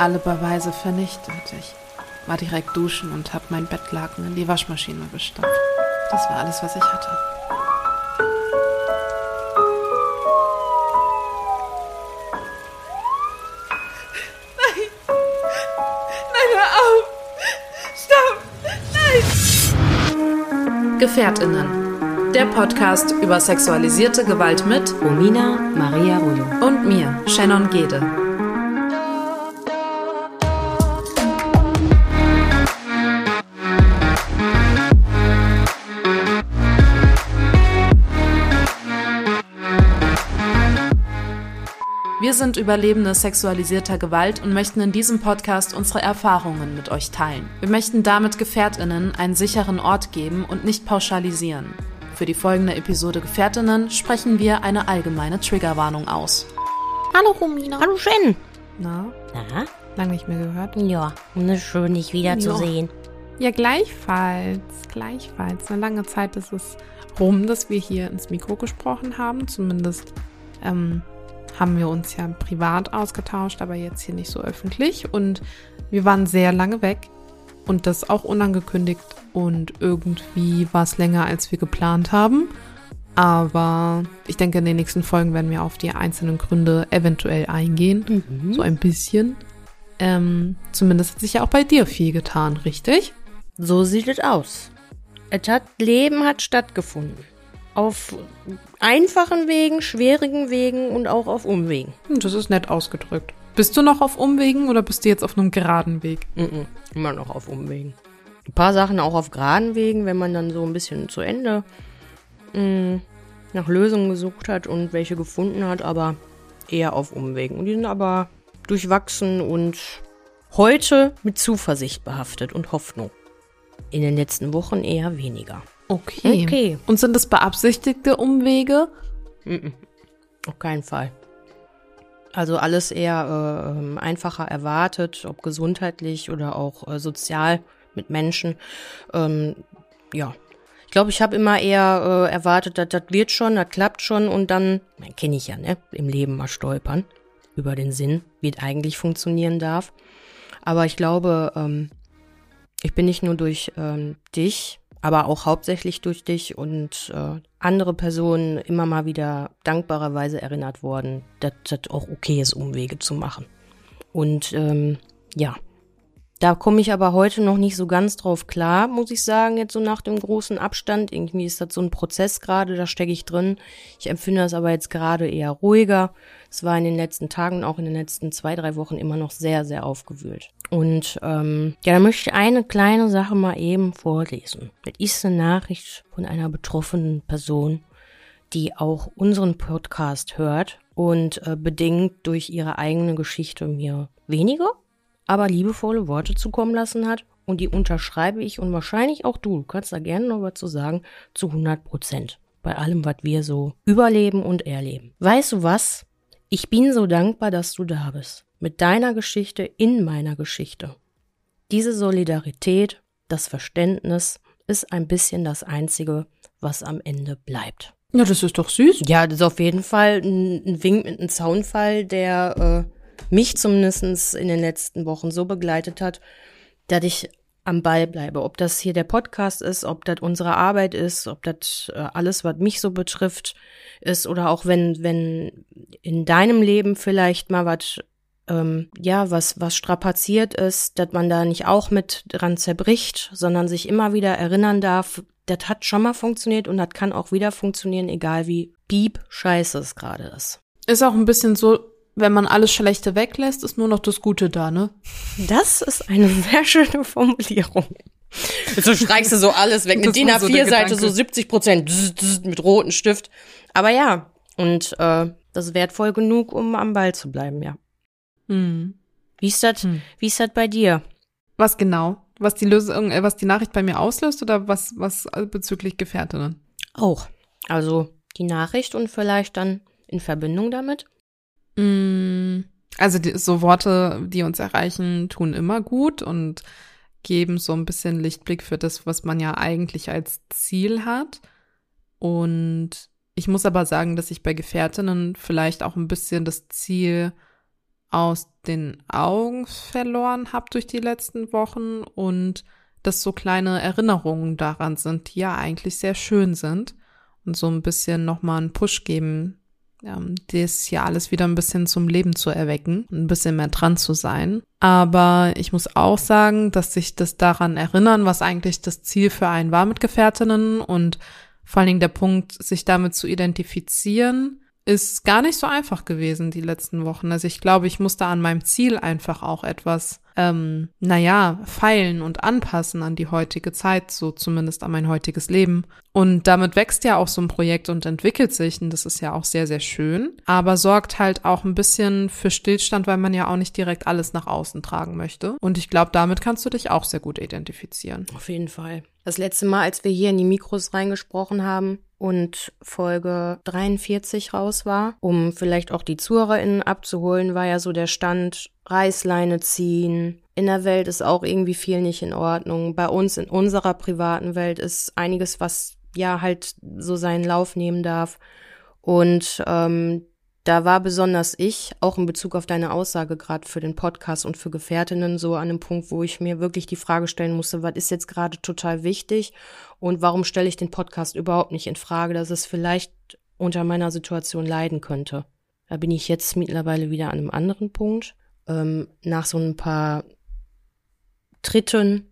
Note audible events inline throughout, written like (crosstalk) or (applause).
alle Beweise vernichtet. Ich war direkt duschen und habe mein Bettlaken in die Waschmaschine gestampft. Das war alles, was ich hatte. GefährtInnen. Der Podcast über sexualisierte Gewalt mit Romina Maria Rullo. und mir, Shannon Gede. Wir sind Überlebende sexualisierter Gewalt und möchten in diesem Podcast unsere Erfahrungen mit euch teilen. Wir möchten damit GefährtInnen einen sicheren Ort geben und nicht pauschalisieren. Für die folgende Episode GefährtInnen sprechen wir eine allgemeine Triggerwarnung aus. Hallo Romina. Hallo Shen. Na, Na? lange nicht mehr gehört. Ja, ne, schön, dich wiederzusehen. Ja, gleichfalls. Gleichfalls. Eine lange Zeit ist es rum, dass wir hier ins Mikro gesprochen haben. Zumindest ähm, haben wir uns ja privat ausgetauscht, aber jetzt hier nicht so öffentlich. Und wir waren sehr lange weg und das auch unangekündigt. Und irgendwie war es länger, als wir geplant haben. Aber ich denke, in den nächsten Folgen werden wir auf die einzelnen Gründe eventuell eingehen. Mhm. So ein bisschen. Ähm, zumindest hat sich ja auch bei dir viel getan, richtig? So sieht es aus. Es hat, Leben hat stattgefunden. Auf einfachen Wegen, schwierigen Wegen und auch auf Umwegen. Hm, Das ist nett ausgedrückt. Bist du noch auf Umwegen oder bist du jetzt auf einem geraden Weg? Mhm. Immer noch auf Umwegen. Ein paar Sachen auch auf geraden Wegen, wenn man dann so ein bisschen zu Ende mh, nach Lösungen gesucht hat und welche gefunden hat, aber eher auf Umwegen. Und die sind aber durchwachsen und heute mit Zuversicht behaftet und Hoffnung. In den letzten Wochen eher weniger. Okay. Okay. Und sind das beabsichtigte Umwege? Mhm. Auf keinen Fall. Also alles eher äh, einfacher erwartet, ob gesundheitlich oder auch äh, sozial mit Menschen. Ähm, ja, ich glaube, ich habe immer eher äh, erwartet, dass das wird schon, das klappt schon und dann, kenne ich ja, ne, im Leben mal stolpern über den Sinn, wie es eigentlich funktionieren darf. Aber ich glaube, ähm, ich bin nicht nur durch ähm, dich, aber auch hauptsächlich durch dich und äh, andere Personen immer mal wieder dankbarerweise erinnert worden, dass das auch okay ist, Umwege zu machen. Und ähm, ja, da komme ich aber heute noch nicht so ganz drauf klar, muss ich sagen, jetzt so nach dem großen Abstand. Irgendwie ist das so ein Prozess gerade, da stecke ich drin. Ich empfinde das aber jetzt gerade eher ruhiger. Es war in den letzten Tagen, auch in den letzten zwei, drei Wochen immer noch sehr, sehr aufgewühlt. Und ähm, ja, da möchte ich eine kleine Sache mal eben vorlesen. Das ist eine Nachricht von einer betroffenen Person, die auch unseren Podcast hört und äh, bedingt durch ihre eigene Geschichte mir wenige, aber liebevolle Worte zukommen lassen hat. Und die unterschreibe ich und wahrscheinlich auch du. Du kannst da gerne noch was zu sagen, zu 100 Prozent. Bei allem, was wir so überleben und erleben. Weißt du was? Ich bin so dankbar, dass du da bist. Mit deiner Geschichte in meiner Geschichte. Diese Solidarität, das Verständnis ist ein bisschen das Einzige, was am Ende bleibt. Ja, das ist doch süß. Ja, das ist auf jeden Fall ein, ein Wink mit einem Zaunfall, der äh, mich zumindest in den letzten Wochen so begleitet hat, dass ich am Ball bleibe. Ob das hier der Podcast ist, ob das unsere Arbeit ist, ob das äh, alles, was mich so betrifft, ist oder auch wenn, wenn in deinem Leben vielleicht mal was, ähm, ja, was, was strapaziert ist, dass man da nicht auch mit dran zerbricht, sondern sich immer wieder erinnern darf, das hat schon mal funktioniert und das kann auch wieder funktionieren, egal wie piep scheiße es gerade ist. Ist auch ein bisschen so, wenn man alles Schlechte weglässt, ist nur noch das Gute da, ne? Das ist eine sehr schöne Formulierung. So streichst du so alles weg. Eine Das DIN war so der A4-Seite, so Gedanke. 70 Prozent mit rotem Stift. Aber ja, und äh, das ist wertvoll genug, um am Ball zu bleiben, ja. Hm. Wie ist das, hm. wie ist das bei dir? Was genau? Was die Lösung, äh, was die Nachricht bei mir auslöst oder was, was bezüglich Gefährtinnen? Auch. Also die Nachricht und vielleicht dann in Verbindung damit? Mm, also die, so Worte, die uns erreichen, tun immer gut und geben so ein bisschen Lichtblick für das, was man ja eigentlich als Ziel hat. Und ich muss aber sagen, dass ich bei Gefährtinnen vielleicht auch ein bisschen das Ziel aus den Augen verloren habe durch die letzten Wochen und dass so kleine Erinnerungen daran sind, die ja eigentlich sehr schön sind und so ein bisschen nochmal einen Push geben, ähm, das hier alles wieder ein bisschen zum Leben zu erwecken, ein bisschen mehr dran zu sein. Aber ich muss auch sagen, dass sich das daran erinnern, was eigentlich das Ziel für einen war mit Gefährtinnen und vor allen Dingen der Punkt, sich damit zu identifizieren, ist gar nicht so einfach gewesen die letzten Wochen. Also ich glaube, ich musste an meinem Ziel einfach auch etwas, ähm, naja, feilen und anpassen an die heutige Zeit, so zumindest an mein heutiges Leben. Und damit wächst ja auch so ein Projekt und entwickelt sich und das ist ja auch sehr, sehr schön, aber sorgt halt auch ein bisschen für Stillstand, weil man ja auch nicht direkt alles nach außen tragen möchte. Und ich glaube, damit kannst du dich auch sehr gut identifizieren. Auf jeden Fall. Das letzte Mal, als wir hier in die Mikros reingesprochen haben, und Folge 43 raus war, um vielleicht auch die ZuhörerInnen abzuholen, war ja so der Stand Reißleine ziehen. In der Welt ist auch irgendwie viel nicht in Ordnung. Bei uns in unserer privaten Welt ist einiges, was ja halt so seinen Lauf nehmen darf. Und ähm, da war besonders ich, auch in Bezug auf deine Aussage gerade für den Podcast und für Gefährtinnen, so an einem Punkt, wo ich mir wirklich die Frage stellen musste, was ist jetzt gerade total wichtig und warum stelle ich den Podcast überhaupt nicht in Frage, dass es vielleicht unter meiner Situation leiden könnte. Da bin ich jetzt mittlerweile wieder an einem anderen Punkt. Ähm, nach so ein paar Tritten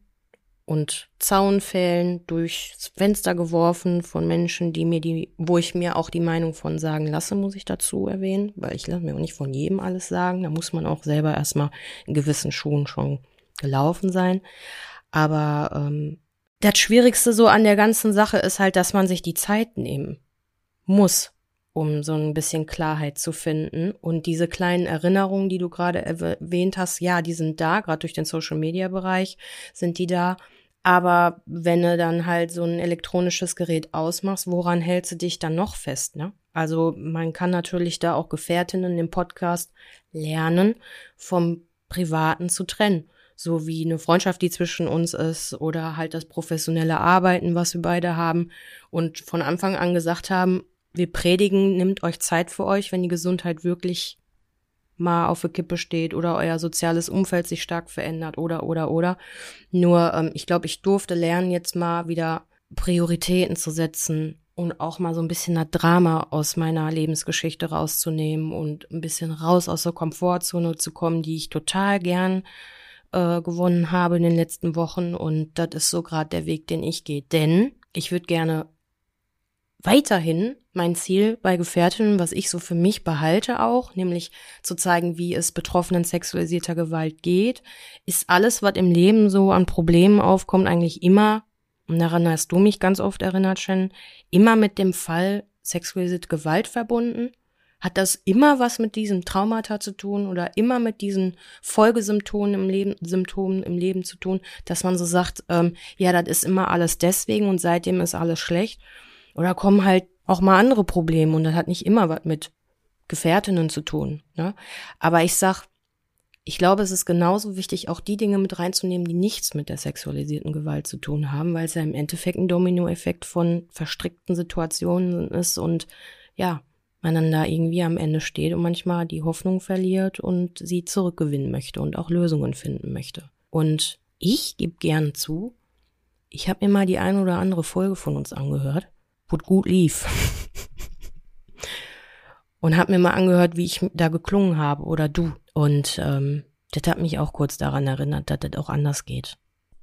und Zaunfällen durchs Fenster geworfen von Menschen, die mir die, wo ich mir auch die Meinung von sagen lasse, muss ich dazu erwähnen, weil ich lasse mir auch nicht von jedem alles sagen. Da muss man auch selber erstmal in gewissen Schuhen schon gelaufen sein. Aber ähm, das Schwierigste so an der ganzen Sache ist halt, dass man sich die Zeit nehmen muss, um so ein bisschen Klarheit zu finden. Und diese kleinen Erinnerungen, die du gerade erwähnt hast, ja, die sind da, gerade durch den Social-Media-Bereich sind die da. Aber wenn du dann halt so ein elektronisches Gerät ausmachst, woran hältst du dich dann noch fest, ne? Also man kann natürlich da auch Gefährtinnen im Podcast lernen, vom Privaten zu trennen. So wie eine Freundschaft, die zwischen uns ist oder halt das professionelle Arbeiten, was wir beide haben und von Anfang an gesagt haben, wir predigen, nimmt euch Zeit für euch, wenn die Gesundheit wirklich mal auf der Kippe steht oder euer soziales Umfeld sich stark verändert oder oder oder. Nur ähm, ich glaube, ich durfte lernen, jetzt mal wieder Prioritäten zu setzen und auch mal so ein bisschen das Drama aus meiner Lebensgeschichte rauszunehmen und ein bisschen raus aus der Komfortzone zu kommen, die ich total gern äh, gewonnen habe in den letzten Wochen. Und das ist so gerade der Weg, den ich gehe. Denn ich würde gerne weiterhin mein Ziel bei Gefährtinnen, was ich so für mich behalte auch, nämlich zu zeigen, wie es Betroffenen sexualisierter Gewalt geht, ist alles, was im Leben so an Problemen aufkommt, eigentlich immer, und daran hast du mich ganz oft erinnert, Shen, immer mit dem Fall sexualisierte Gewalt verbunden. Hat das immer was mit diesem Traumata zu tun oder immer mit diesen Folgesymptomen im Leben, Symptomen im Leben zu tun, dass man so sagt, ähm, ja, das ist immer alles deswegen und seitdem ist alles schlecht. Oder kommen halt auch mal andere Probleme und das hat nicht immer was mit Gefährtinnen zu tun. Ne? Aber ich sag, ich glaube, es ist genauso wichtig, auch die Dinge mit reinzunehmen, die nichts mit der sexualisierten Gewalt zu tun haben, weil es ja im Endeffekt ein Dominoeffekt von verstrickten Situationen ist und ja, man dann da irgendwie am Ende steht und manchmal die Hoffnung verliert und sie zurückgewinnen möchte und auch Lösungen finden möchte. Und ich gebe gern zu, ich habe mir mal die eine oder andere Folge von uns angehört wo gut lief. und hab mir mal angehört, wie ich da geklungen habe oder du. Und ähm, das hat mich auch kurz daran erinnert, dass das auch anders geht.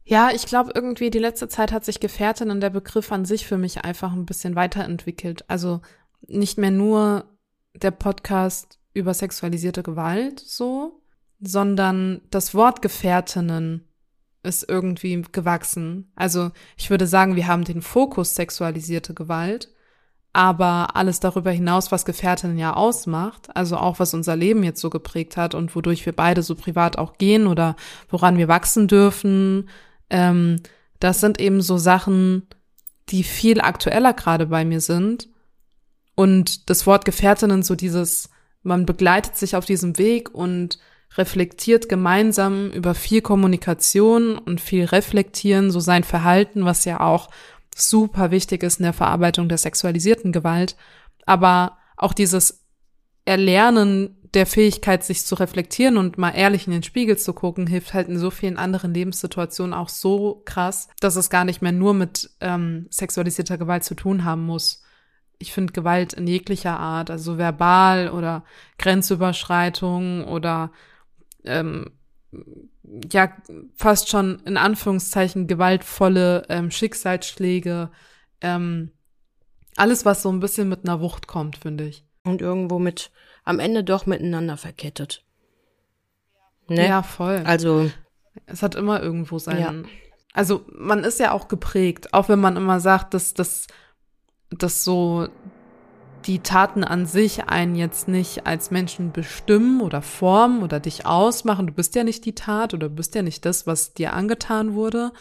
Ja, ich glaube irgendwie, die letzte Zeit hat sich Gefährtin und der Begriff an sich für mich einfach ein bisschen weiterentwickelt. Also nicht mehr nur der Podcast über sexualisierte Gewalt so, sondern das Wort Gefährtinnen ist irgendwie gewachsen. Also ich würde sagen, wir haben den Fokus sexualisierte Gewalt, aber alles darüber hinaus, was Gefährtinnen ja ausmacht, also auch was unser Leben jetzt so geprägt hat und wodurch wir beide so privat auch gehen oder woran wir wachsen dürfen, ähm, das sind eben so Sachen, die viel aktueller gerade bei mir sind. Und das Wort Gefährtinnen, so dieses, man begleitet sich auf diesem Weg und reflektiert gemeinsam über viel Kommunikation und viel Reflektieren, so sein Verhalten, was ja auch super wichtig ist in der Verarbeitung der sexualisierten Gewalt. Aber auch dieses Erlernen der Fähigkeit, sich zu reflektieren und mal ehrlich in den Spiegel zu gucken, hilft halt in so vielen anderen Lebenssituationen auch so krass, dass es gar nicht mehr nur mit ähm, sexualisierter Gewalt zu tun haben muss. Ich finde Gewalt in jeglicher Art, also verbal oder Grenzüberschreitung oder ähm, ja fast schon in Anführungszeichen gewaltvolle ähm, Schicksalsschläge, ähm, alles, was so ein bisschen mit einer Wucht kommt, finde ich. Und irgendwo mit am Ende doch miteinander verkettet. Ne? Ja, voll. Also es hat immer irgendwo seinen. Ja. Also man ist ja auch geprägt, auch wenn man immer sagt, dass dass dass so die Taten an sich einen jetzt nicht als Menschen bestimmen oder formen oder dich ausmachen. Du bist ja nicht die Tat oder du bist ja nicht das, was dir angetan wurde.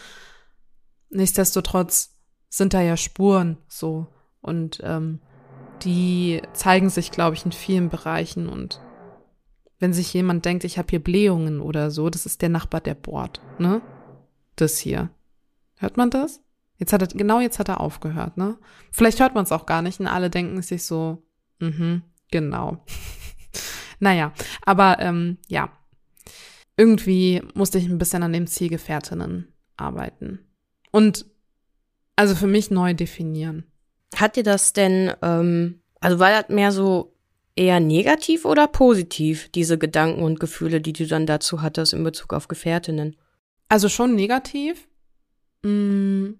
Nichtsdestotrotz sind da ja Spuren so und ähm, die zeigen sich, glaube ich, in vielen Bereichen. Und wenn sich jemand denkt, ich habe hier Blähungen oder so, das ist der Nachbar, der bohrt, ne? Das hier. Hört man das? Jetzt hat er, genau jetzt hat er aufgehört, ne? Vielleicht hört man es auch gar nicht und alle denken sich so, mhm, genau. (laughs) naja, aber ähm, ja. Irgendwie musste ich ein bisschen an dem Zielgefährtinnen arbeiten. Und also für mich neu definieren. Hat dir das denn, ähm, also war das mehr so eher negativ oder positiv, diese Gedanken und Gefühle, die du dann dazu hattest in Bezug auf Gefährtinnen? Also schon negativ. Mm,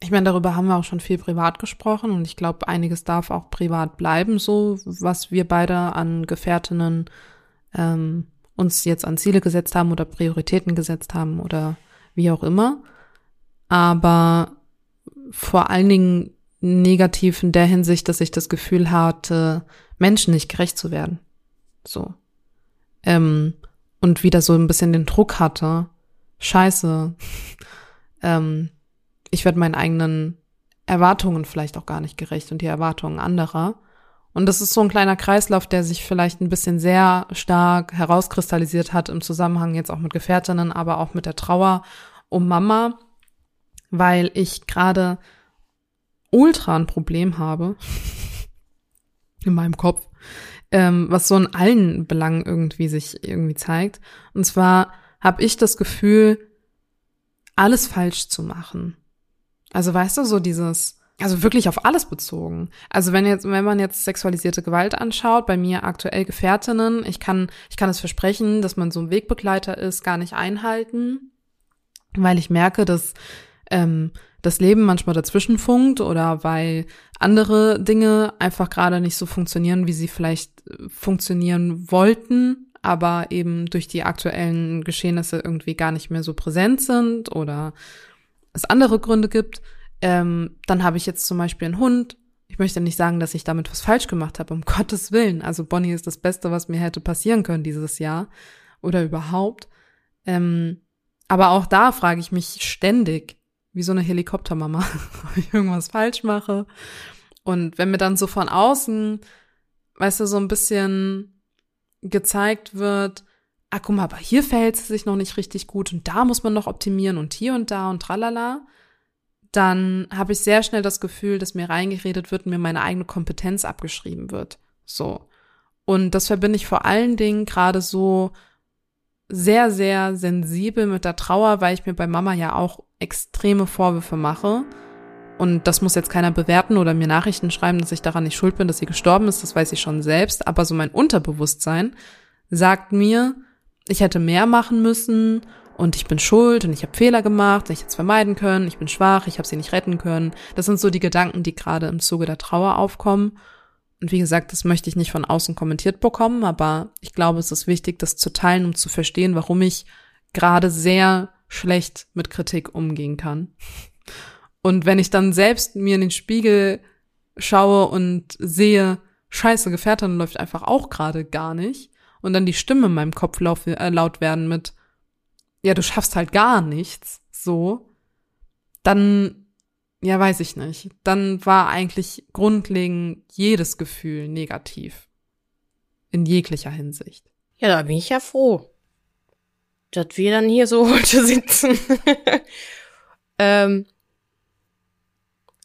ich meine, darüber haben wir auch schon viel privat gesprochen und ich glaube, einiges darf auch privat bleiben, so was wir beide an Gefährtinnen ähm, uns jetzt an Ziele gesetzt haben oder Prioritäten gesetzt haben oder wie auch immer. Aber vor allen Dingen negativ in der Hinsicht, dass ich das Gefühl hatte, Menschen nicht gerecht zu werden. So. Ähm, und wieder so ein bisschen den Druck hatte, scheiße, (laughs) ähm, ich werde meinen eigenen Erwartungen vielleicht auch gar nicht gerecht und die Erwartungen anderer. Und das ist so ein kleiner Kreislauf, der sich vielleicht ein bisschen sehr stark herauskristallisiert hat im Zusammenhang jetzt auch mit Gefährtinnen, aber auch mit der Trauer um Mama, weil ich gerade ultra ein Problem habe (laughs) in meinem Kopf, ähm, was so in allen Belangen irgendwie sich irgendwie zeigt. Und zwar habe ich das Gefühl, alles falsch zu machen. Also weißt du, so dieses, also wirklich auf alles bezogen. Also wenn jetzt, wenn man jetzt sexualisierte Gewalt anschaut, bei mir aktuell Gefährtinnen, ich kann, ich kann es versprechen, dass man so ein Wegbegleiter ist, gar nicht einhalten, weil ich merke, dass ähm, das Leben manchmal dazwischen funkt oder weil andere Dinge einfach gerade nicht so funktionieren, wie sie vielleicht äh, funktionieren wollten, aber eben durch die aktuellen Geschehnisse irgendwie gar nicht mehr so präsent sind oder es andere Gründe gibt. Ähm, dann habe ich jetzt zum Beispiel einen Hund. Ich möchte nicht sagen, dass ich damit was falsch gemacht habe, um (laughs) Gottes Willen. Also Bonnie ist das Beste, was mir hätte passieren können dieses Jahr oder überhaupt. Ähm, aber auch da frage ich mich ständig, wie so eine Helikoptermama, (laughs) ob ich irgendwas falsch mache. Und wenn mir dann so von außen, weißt du, so ein bisschen gezeigt wird, ah, guck mal, aber hier verhält es sich noch nicht richtig gut und da muss man noch optimieren und hier und da und tralala, dann habe ich sehr schnell das Gefühl, dass mir reingeredet wird und mir meine eigene Kompetenz abgeschrieben wird. So. Und das verbinde ich vor allen Dingen gerade so sehr, sehr sensibel mit der Trauer, weil ich mir bei Mama ja auch extreme Vorwürfe mache. Und das muss jetzt keiner bewerten oder mir Nachrichten schreiben, dass ich daran nicht schuld bin, dass sie gestorben ist. Das weiß ich schon selbst. Aber so mein Unterbewusstsein sagt mir, ich hätte mehr machen müssen und ich bin schuld und ich habe Fehler gemacht, ich hätte es vermeiden können, ich bin schwach, ich habe sie nicht retten können. Das sind so die Gedanken, die gerade im Zuge der Trauer aufkommen. Und wie gesagt, das möchte ich nicht von außen kommentiert bekommen, aber ich glaube, es ist wichtig, das zu teilen, um zu verstehen, warum ich gerade sehr schlecht mit Kritik umgehen kann. Und wenn ich dann selbst mir in den Spiegel schaue und sehe, scheiße, Gefährtin läuft einfach auch gerade gar nicht und dann die Stimme in meinem Kopf laut, äh, laut werden mit, ja, du schaffst halt gar nichts, so, dann, ja, weiß ich nicht. Dann war eigentlich grundlegend jedes Gefühl negativ. In jeglicher Hinsicht. Ja, da bin ich ja froh, dass wir dann hier so (laughs) heute sitzen. (laughs) ähm,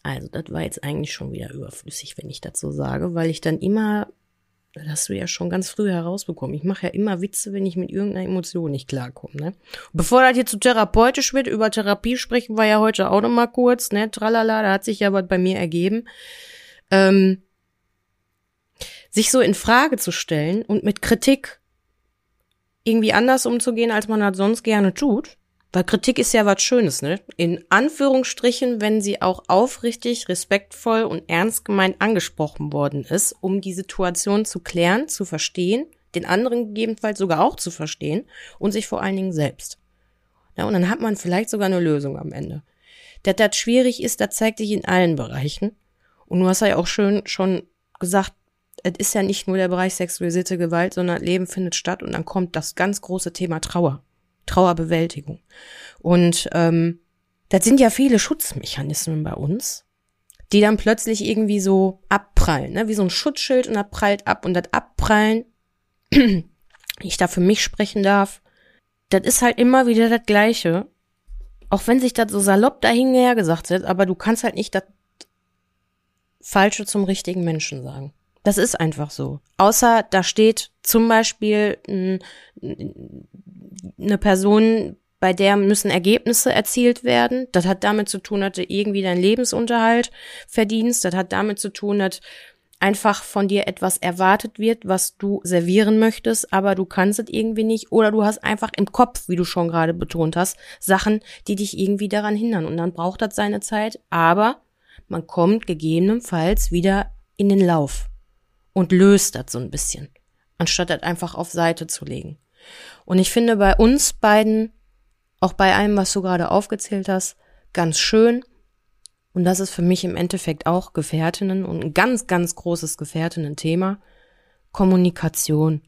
also, das war jetzt eigentlich schon wieder überflüssig, wenn ich so sage, weil ich dann immer das hast du ja schon ganz früh herausbekommen. Ich mache ja immer Witze, wenn ich mit irgendeiner Emotion nicht klarkomme. Ne? Bevor das hier zu therapeutisch wird, über Therapie sprechen wir ja heute auch noch mal kurz. Ne? Tralala, da hat sich ja was bei mir ergeben. Ähm, sich so in Frage zu stellen und mit Kritik irgendwie anders umzugehen, als man das sonst gerne tut, weil Kritik ist ja was Schönes, ne? In Anführungsstrichen, wenn sie auch aufrichtig, respektvoll und ernst gemeint angesprochen worden ist, um die Situation zu klären, zu verstehen, den anderen gegebenenfalls sogar auch zu verstehen und sich vor allen Dingen selbst. Ja, und dann hat man vielleicht sogar eine Lösung am Ende. Dass das schwierig ist, das zeigt sich in allen Bereichen. Und du hast ja auch schön schon gesagt, es ist ja nicht nur der Bereich sexualisierte Gewalt, sondern Leben findet statt und dann kommt das ganz große Thema Trauer. Trauerbewältigung. Und ähm, das sind ja viele Schutzmechanismen bei uns, die dann plötzlich irgendwie so abprallen, ne? wie so ein Schutzschild und das prallt ab und das Abprallen, (clears throat) ich da für mich sprechen darf, das ist halt immer wieder das Gleiche. Auch wenn sich das so salopp dahinher gesagt wird, aber du kannst halt nicht das Falsche zum richtigen Menschen sagen. Das ist einfach so. Außer da steht zum Beispiel ein, eine Person, bei der müssen Ergebnisse erzielt werden. Das hat damit zu tun, dass du irgendwie deinen Lebensunterhalt verdienst. Das hat damit zu tun, dass einfach von dir etwas erwartet wird, was du servieren möchtest, aber du kannst es irgendwie nicht. Oder du hast einfach im Kopf, wie du schon gerade betont hast, Sachen, die dich irgendwie daran hindern. Und dann braucht das seine Zeit. Aber man kommt gegebenenfalls wieder in den Lauf und löst das so ein bisschen, anstatt das einfach auf Seite zu legen. Und ich finde bei uns beiden, auch bei allem, was du gerade aufgezählt hast, ganz schön, und das ist für mich im Endeffekt auch Gefährtinnen und ein ganz, ganz großes Gefährtinnen-Thema, Kommunikation.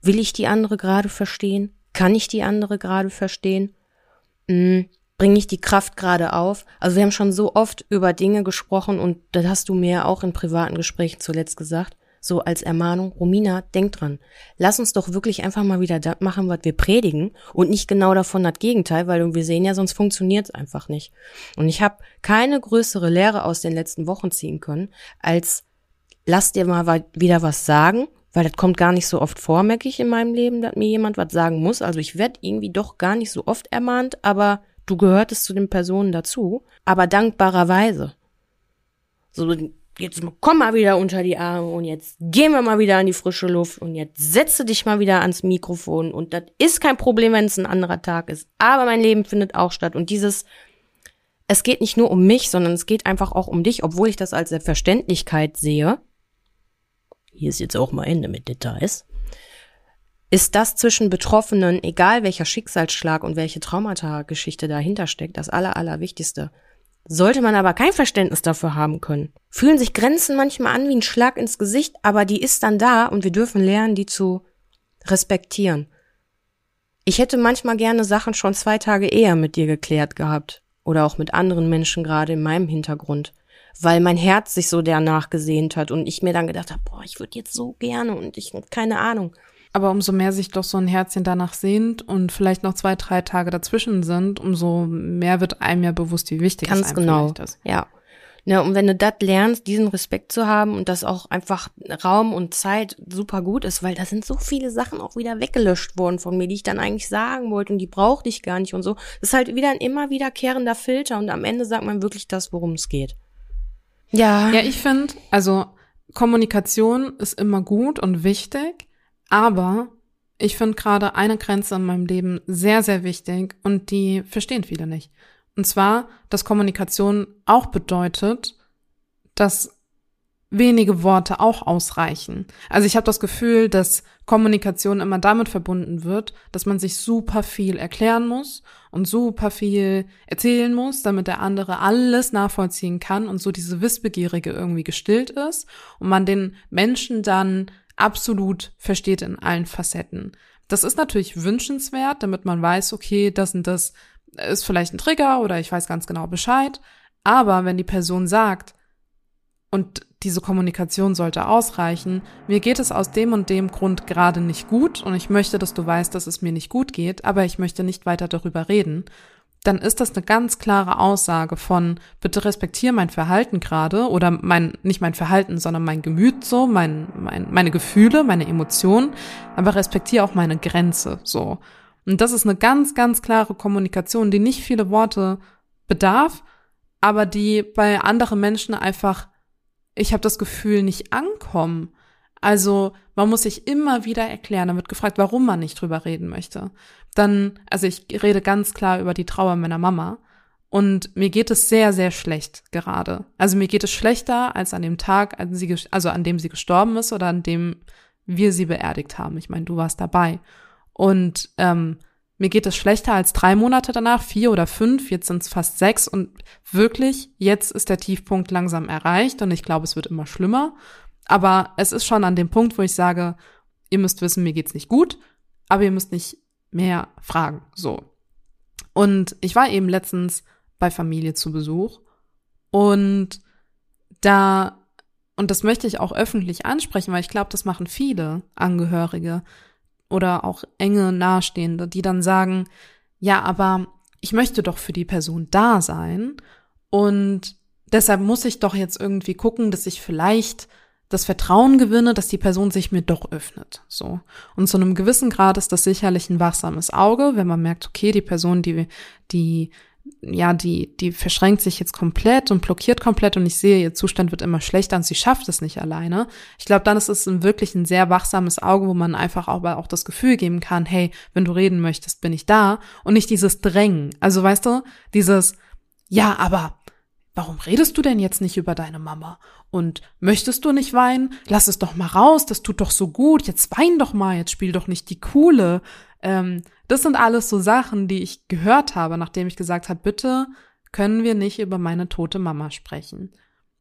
Will ich die andere gerade verstehen? Kann ich die andere gerade verstehen? Hm, Bringe ich die Kraft gerade auf? Also wir haben schon so oft über Dinge gesprochen und das hast du mir auch in privaten Gesprächen zuletzt gesagt so als Ermahnung, Romina, denk dran, lass uns doch wirklich einfach mal wieder das machen, was wir predigen und nicht genau davon das Gegenteil, weil wir sehen ja, sonst funktioniert es einfach nicht. Und ich habe keine größere Lehre aus den letzten Wochen ziehen können, als lass dir mal wieder was sagen, weil das kommt gar nicht so oft vor, merke ich in meinem Leben, dass mir jemand was sagen muss. Also ich werde irgendwie doch gar nicht so oft ermahnt, aber du gehörtest zu den Personen dazu, aber dankbarerweise. So jetzt komm mal wieder unter die Arme und jetzt gehen wir mal wieder an die frische Luft und jetzt setze dich mal wieder ans Mikrofon und das ist kein Problem, wenn es ein anderer Tag ist. Aber mein Leben findet auch statt und dieses, es geht nicht nur um mich, sondern es geht einfach auch um dich, obwohl ich das als Selbstverständlichkeit sehe. Hier ist jetzt auch mal Ende mit Details. Ist das zwischen Betroffenen, egal welcher Schicksalsschlag und welche Traumata-Geschichte dahinter steckt, das Aller, Allerwichtigste. Sollte man aber kein Verständnis dafür haben können. Fühlen sich Grenzen manchmal an wie ein Schlag ins Gesicht, aber die ist dann da und wir dürfen lernen, die zu respektieren. Ich hätte manchmal gerne Sachen schon zwei Tage eher mit dir geklärt gehabt. Oder auch mit anderen Menschen gerade in meinem Hintergrund. Weil mein Herz sich so danach gesehnt hat und ich mir dann gedacht habe, boah, ich würde jetzt so gerne und ich, keine Ahnung. Aber umso mehr sich doch so ein Herzchen danach sehnt und vielleicht noch zwei, drei Tage dazwischen sind, umso mehr wird einem ja bewusst, wie wichtig Ganz es einem genau. vielleicht ist. Ja. Ja, und wenn du das lernst, diesen Respekt zu haben und dass auch einfach Raum und Zeit super gut ist, weil da sind so viele Sachen auch wieder weggelöscht worden von mir, die ich dann eigentlich sagen wollte und die brauchte ich gar nicht und so. Das ist halt wieder ein immer wiederkehrender Filter und am Ende sagt man wirklich das, worum es geht. Ja. Ja, ich finde, also Kommunikation ist immer gut und wichtig. Aber ich finde gerade eine Grenze in meinem Leben sehr, sehr wichtig und die verstehen viele nicht. Und zwar, dass Kommunikation auch bedeutet, dass wenige Worte auch ausreichen. Also ich habe das Gefühl, dass Kommunikation immer damit verbunden wird, dass man sich super viel erklären muss und super viel erzählen muss, damit der andere alles nachvollziehen kann und so diese Wissbegierige irgendwie gestillt ist und man den Menschen dann absolut versteht in allen Facetten. Das ist natürlich wünschenswert, damit man weiß, okay, das und das ist vielleicht ein Trigger oder ich weiß ganz genau Bescheid. Aber wenn die Person sagt, und diese Kommunikation sollte ausreichen. Mir geht es aus dem und dem Grund gerade nicht gut und ich möchte, dass du weißt, dass es mir nicht gut geht, aber ich möchte nicht weiter darüber reden. Dann ist das eine ganz klare Aussage von, bitte respektiere mein Verhalten gerade oder mein, nicht mein Verhalten, sondern mein Gemüt so, mein, mein, meine Gefühle, meine Emotionen, aber respektiere auch meine Grenze so. Und das ist eine ganz, ganz klare Kommunikation, die nicht viele Worte bedarf, aber die bei anderen Menschen einfach ich habe das Gefühl, nicht ankommen. Also man muss sich immer wieder erklären, dann wird gefragt, warum man nicht drüber reden möchte. Dann, also ich rede ganz klar über die Trauer meiner Mama. Und mir geht es sehr, sehr schlecht gerade. Also mir geht es schlechter als an dem Tag, an sie, also an dem sie gestorben ist oder an dem wir sie beerdigt haben. Ich meine, du warst dabei. Und ähm, mir geht es schlechter als drei Monate danach, vier oder fünf, jetzt sind es fast sechs und wirklich, jetzt ist der Tiefpunkt langsam erreicht und ich glaube, es wird immer schlimmer. Aber es ist schon an dem Punkt, wo ich sage, ihr müsst wissen, mir geht's nicht gut, aber ihr müsst nicht mehr fragen, so. Und ich war eben letztens bei Familie zu Besuch und da, und das möchte ich auch öffentlich ansprechen, weil ich glaube, das machen viele Angehörige oder auch enge Nahestehende, die dann sagen, ja, aber ich möchte doch für die Person da sein und deshalb muss ich doch jetzt irgendwie gucken, dass ich vielleicht das Vertrauen gewinne, dass die Person sich mir doch öffnet. So. Und zu einem gewissen Grad ist das sicherlich ein wachsames Auge, wenn man merkt, okay, die Person, die, die ja, die, die verschränkt sich jetzt komplett und blockiert komplett und ich sehe, ihr Zustand wird immer schlechter und sie schafft es nicht alleine. Ich glaube, dann ist es wirklich ein sehr wachsames Auge, wo man einfach auch, auch das Gefühl geben kann, hey, wenn du reden möchtest, bin ich da und nicht dieses Drängen. Also weißt du, dieses, ja, aber warum redest du denn jetzt nicht über deine Mama? Und möchtest du nicht weinen? Lass es doch mal raus, das tut doch so gut, jetzt wein doch mal, jetzt spiel doch nicht die Coole. Ähm, das sind alles so Sachen, die ich gehört habe, nachdem ich gesagt habe, bitte können wir nicht über meine tote Mama sprechen.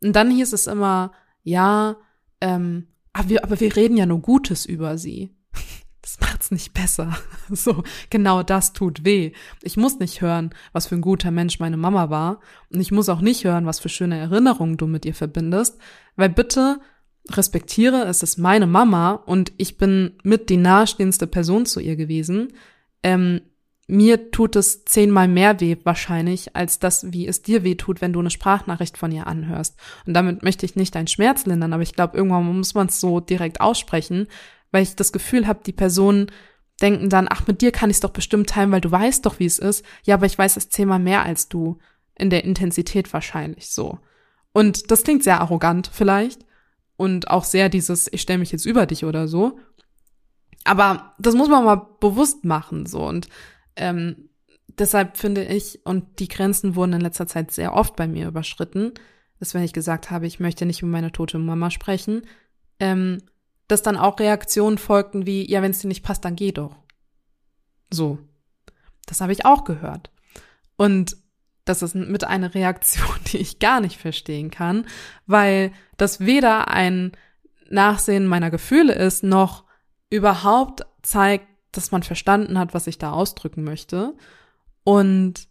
Und dann hieß es immer, ja, ähm, aber wir, aber wir reden ja nur Gutes über sie. Das macht's nicht besser. (laughs) So, genau das tut weh. Ich muss nicht hören, was für ein guter Mensch meine Mama war. Und ich muss auch nicht hören, was für schöne Erinnerungen du mit ihr verbindest. Weil bitte respektiere, es ist meine Mama und ich bin mit die nahestehendste Person zu ihr gewesen. Ähm, mir tut es zehnmal mehr weh wahrscheinlich, als das, wie es dir weh tut, wenn du eine Sprachnachricht von ihr anhörst. Und damit möchte ich nicht deinen Schmerz lindern, aber ich glaube, irgendwann muss man es so direkt aussprechen, weil ich das Gefühl habe, die Personen denken dann, ach, mit dir kann ich es doch bestimmt teilen, weil du weißt doch, wie es ist. Ja, aber ich weiß es zehnmal mehr als du. In der Intensität wahrscheinlich so. Und das klingt sehr arrogant vielleicht, und auch sehr dieses, ich stelle mich jetzt über dich oder so. Aber das muss man mal bewusst machen, so. Und ähm, deshalb finde ich, und die Grenzen wurden in letzter Zeit sehr oft bei mir überschritten, dass wenn ich gesagt habe, ich möchte nicht über meine tote Mama sprechen, ähm, dass dann auch Reaktionen folgten wie, ja, wenn es dir nicht passt, dann geh doch. So. Das habe ich auch gehört. Und das ist mit einer Reaktion, (laughs) die ich gar nicht verstehen kann, weil das weder ein Nachsehen meiner Gefühle ist, noch überhaupt zeigt, dass man verstanden hat, was ich da ausdrücken möchte. Und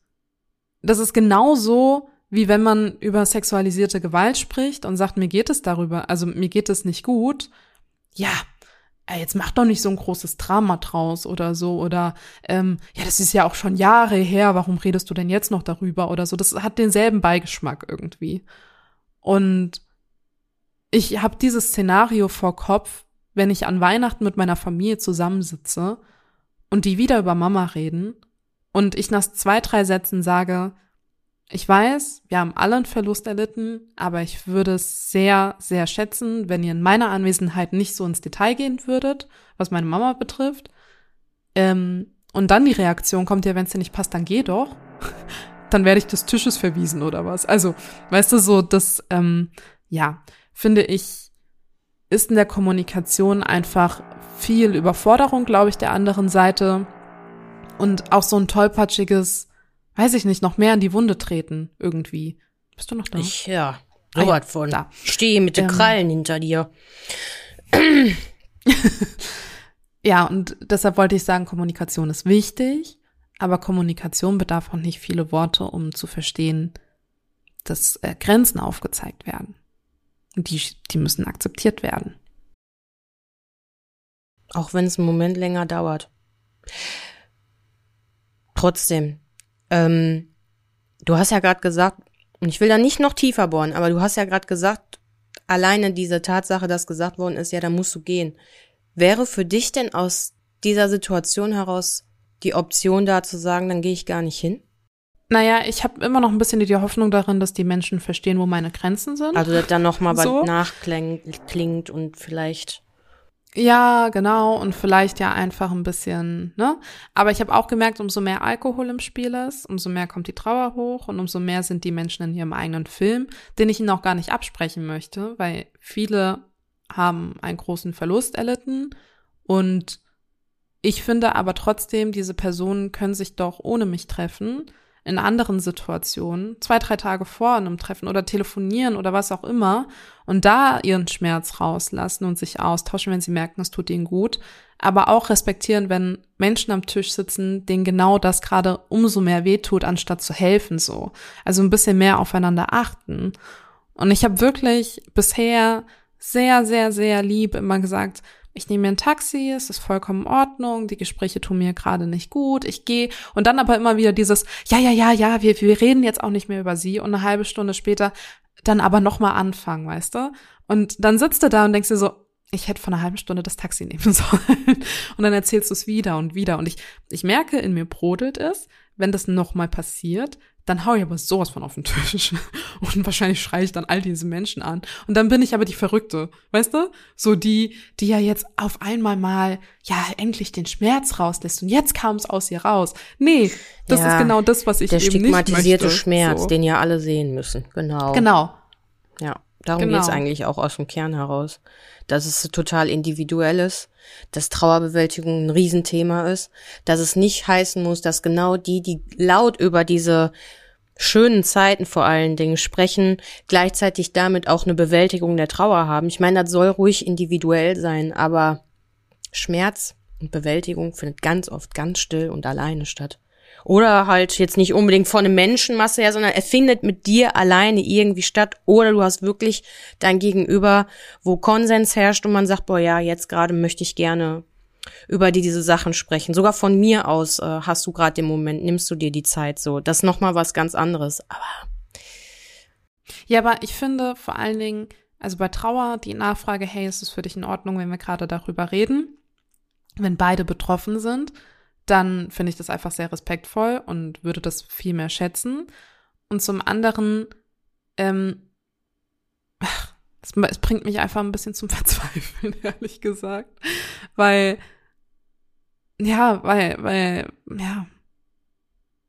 das ist genauso, wie wenn man über sexualisierte Gewalt spricht und sagt, mir geht es darüber, also mir geht es nicht gut. Ja, jetzt mach doch nicht so ein großes Drama draus oder so oder ähm, ja, das ist ja auch schon Jahre her, warum redest du denn jetzt noch darüber oder so? Das hat denselben Beigeschmack irgendwie. Und ich habe dieses Szenario vor Kopf, wenn ich an Weihnachten mit meiner Familie zusammensitze und die wieder über Mama reden und ich nach zwei, drei Sätzen sage, ich weiß, wir haben alle einen Verlust erlitten, aber ich würde es sehr, sehr schätzen, wenn ihr in meiner Anwesenheit nicht so ins Detail gehen würdet, was meine Mama betrifft. Ähm, und dann die Reaktion kommt ja, wenn es dir nicht passt, dann geh doch. (laughs) dann werde ich des Tisches verwiesen oder was. Also, weißt du, so das, ähm, ja, finde ich, ist in der Kommunikation einfach viel Überforderung, glaube ich, der anderen Seite und auch so ein tollpatschiges, weiß ich nicht, noch mehr in die Wunde treten irgendwie. Bist du noch da? Ich, ja, Ah ja, von. da. Stehe mit den Ähm. Krallen hinter dir. (laughs) Ja, und deshalb wollte ich sagen, Kommunikation ist wichtig, aber Kommunikation bedarf auch nicht viele Worte, um zu verstehen, dass äh, Grenzen aufgezeigt werden. Und die, die müssen akzeptiert werden. Auch wenn es einen Moment länger dauert. Trotzdem, ähm, du hast ja gerade gesagt, und ich will da nicht noch tiefer bohren, aber du hast ja gerade gesagt, alleine diese Tatsache, dass gesagt worden ist, ja, da musst du gehen. Wäre für dich denn aus dieser Situation heraus die Option da zu sagen, dann gehe ich gar nicht hin? Naja, ich habe immer noch ein bisschen die Hoffnung darin, dass die Menschen verstehen, wo meine Grenzen sind. Also dass dann nochmal was So? nachklingt klingt und vielleicht. Ja, genau. Und vielleicht ja einfach ein bisschen, ne? Aber ich habe auch gemerkt, umso mehr Alkohol im Spiel ist, umso mehr kommt die Trauer hoch und umso mehr sind die Menschen in ihrem eigenen Film, den ich ihnen auch gar nicht absprechen möchte, weil viele haben einen großen Verlust erlitten und ich finde aber trotzdem, diese Personen können sich doch ohne mich treffen, in anderen Situationen, zwei, drei Tage vor einem Treffen oder telefonieren oder was auch immer und da ihren Schmerz rauslassen und sich austauschen, wenn sie merken, es tut ihnen gut, aber auch respektieren, wenn Menschen am Tisch sitzen, denen genau das gerade umso mehr wehtut, anstatt zu helfen so. Also ein bisschen mehr aufeinander achten. Und ich habe wirklich bisher sehr, sehr, sehr lieb immer gesagt, ich nehme mir ein Taxi, es ist vollkommen in Ordnung, die Gespräche tun mir gerade nicht gut, ich gehe und dann aber immer wieder dieses, ja, ja, ja, ja, wir, wir reden jetzt auch nicht mehr über sie und eine halbe Stunde später dann aber nochmal anfangen, weißt du? Und dann sitzt du da und denkst dir so, ich hätte vor einer halben Stunde das Taxi nehmen (laughs) sollen. Und dann erzählst du es wieder und wieder. Und ich, ich merke, in mir brodelt es, wenn das nochmal passiert, dann hau ich aber sowas von auf den Tisch. (laughs) Und wahrscheinlich schreie ich dann all diese Menschen an. Und dann bin ich aber die Verrückte, weißt du? So die, die ja jetzt auf einmal mal, ja, endlich den Schmerz rauslässt. Und jetzt kam es aus ihr raus. Nee, das Ja, ist genau das, was ich der eben nicht stigmatisierte möchte. Schmerz, so. den ja alle sehen müssen. Genau. Genau. Ja, darum Genau. geht's eigentlich auch aus dem Kern heraus. Dass es total individuell ist, dass Trauerbewältigung ein Riesenthema ist, dass es nicht heißen muss, dass genau die, die laut über diese schönen Zeiten vor allen Dingen sprechen, gleichzeitig damit auch eine Bewältigung der Trauer haben. Ich meine, das soll ruhig individuell sein, aber Schmerz und Bewältigung findet ganz oft ganz still und alleine statt. Oder halt jetzt nicht unbedingt von einer Menschenmasse her, sondern er findet mit dir alleine irgendwie statt. Oder du hast wirklich dein Gegenüber, wo Konsens herrscht und man sagt, boah, ja, jetzt gerade möchte ich gerne über die diese Sachen sprechen. Sogar von mir aus äh, hast du gerade den Moment, nimmst du dir die Zeit so. Das ist nochmal was ganz anderes. Aber Ja, aber ich finde vor allen Dingen, also bei Trauer, die Nachfrage, hey, ist es für dich in Ordnung, wenn wir gerade darüber reden? Wenn beide betroffen sind, dann finde ich das einfach sehr respektvoll und würde das viel mehr schätzen. Und zum anderen, ähm, ach, es, es bringt mich einfach ein bisschen zum (laughs) Verzweifeln, ehrlich gesagt. Weil, ja, weil, weil, ja,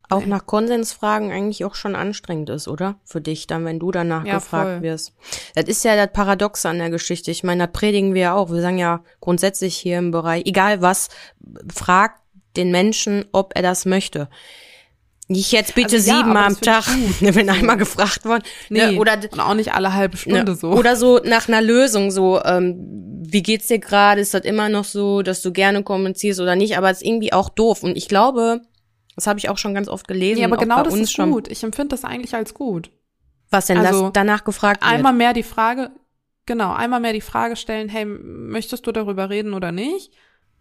auch nach Konsensfragen eigentlich auch schon anstrengend ist, oder? Für dich dann, wenn du danach Ja, gefragt voll. wirst. Das ist ja das Paradoxe an der Geschichte. Ich meine, das predigen wir ja auch. Wir sagen ja grundsätzlich hier im Bereich, egal was, frag den Menschen, ob er das möchte. Nicht jetzt bitte Also ja, siebenmal am Tag, ich (laughs) wenn einmal gefragt worden. nee, Ne, oder und auch nicht alle halbe Stunde Ne, so. Oder so nach einer Lösung, so, ähm, wie geht's dir gerade? Ist das immer noch so, dass du gerne kommunizierst oder nicht? Aber es ist irgendwie auch doof. Und ich glaube, das habe ich auch schon ganz oft gelesen. Ja, aber genau das ist schon. gut. Ich empfinde das eigentlich als gut. Was denn Also, das danach gefragt wird? Einmal mehr die Frage, genau, einmal mehr die Frage stellen, hey, möchtest du darüber reden oder nicht?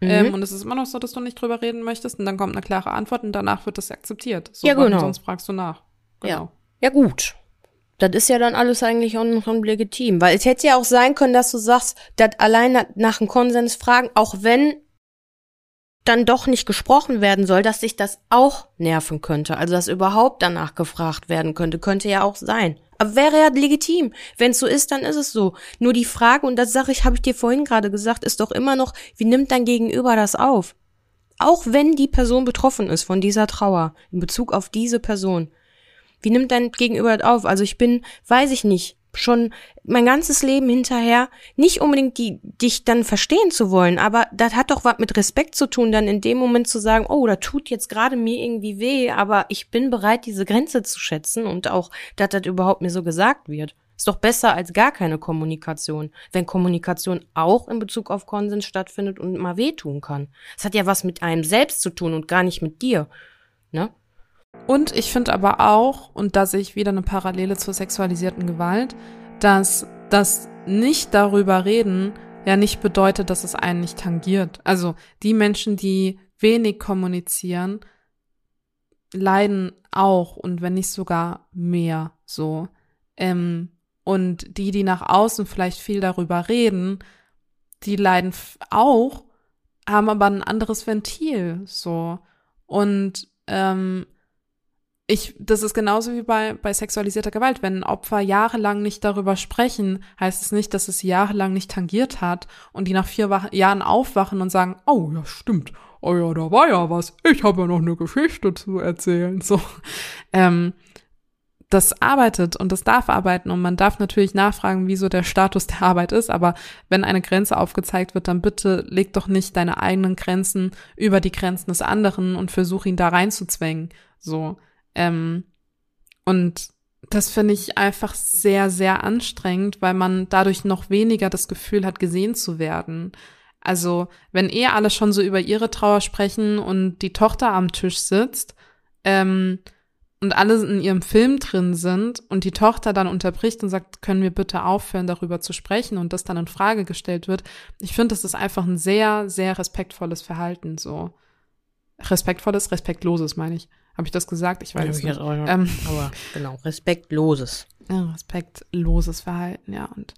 Mhm. Ähm, und es ist immer noch so, dass du nicht drüber reden möchtest und dann kommt eine klare Antwort und danach wird das akzeptiert. So, Ja, genau. Sonst fragst du nach. Genau. Ja, gut. Das ist ja dann alles eigentlich auch noch legitim. Weil es hätte ja auch sein können, dass du sagst, dass allein nach einem Konsens fragen, auch wenn dann doch nicht gesprochen werden soll, dass sich das auch nerven könnte. Also dass überhaupt danach gefragt werden könnte, könnte ja auch sein. Aber wäre ja legitim. Wenn es so ist, dann ist es so. Nur die Frage, und das sage ich, habe ich dir vorhin gerade gesagt, ist doch immer noch, wie nimmt dein Gegenüber das auf? Auch wenn die Person betroffen ist von dieser Trauer in Bezug auf diese Person. Wie nimmt dein Gegenüber das auf? Also ich bin, weiß ich nicht, schon mein ganzes Leben hinterher, nicht unbedingt die, dich dann verstehen zu wollen, aber das hat doch was mit Respekt zu tun, dann in dem Moment zu sagen, oh, da tut jetzt gerade mir irgendwie weh, aber ich bin bereit, diese Grenze zu schätzen und auch, dass das überhaupt mir so gesagt wird. Ist doch besser als gar keine Kommunikation, wenn Kommunikation auch in Bezug auf Konsens stattfindet und mal wehtun kann. Es hat ja was mit einem selbst zu tun und gar nicht mit dir. Ne? Und ich finde aber auch, und da sehe ich wieder eine Parallele zur sexualisierten Gewalt, dass das nicht darüber reden ja nicht bedeutet, dass es einen nicht tangiert. Also die Menschen, die wenig kommunizieren, leiden auch und wenn nicht sogar mehr so. Ähm, und die, die nach außen vielleicht viel darüber reden, die leiden auch, haben aber ein anderes Ventil so. Und ähm, ich, das ist genauso wie bei, bei sexualisierter Gewalt. Wenn Opfer jahrelang nicht darüber sprechen, heißt es nicht, dass es jahrelang nicht tangiert hat und die nach vier Jahren aufwachen und sagen, oh ja, stimmt, oh ja, da war ja was, ich habe ja noch eine Geschichte zu erzählen. So, ähm, das arbeitet und das darf arbeiten und man darf natürlich nachfragen, wieso der Status der Arbeit ist, aber wenn eine Grenze aufgezeigt wird, dann bitte leg doch nicht deine eigenen Grenzen über die Grenzen des anderen und versuch ihn da reinzuzwängen. So. Ähm, und das finde ich einfach sehr, sehr anstrengend, weil man dadurch noch weniger das Gefühl hat, gesehen zu werden. Also, wenn eh alle schon so über ihre Trauer sprechen und die Tochter am Tisch sitzt, ähm, und alle in ihrem Film drin sind und die Tochter dann unterbricht und sagt, können wir bitte aufhören, darüber zu sprechen und das dann in Frage gestellt wird. Ich finde, das ist einfach ein sehr, sehr respektvolles Verhalten, so. Respektvolles, respektloses, meine ich. Habe ich das gesagt? Ich weiß ja, nicht. Ähm, aber genau, respektloses. (laughs) Respektloses Verhalten, ja. Und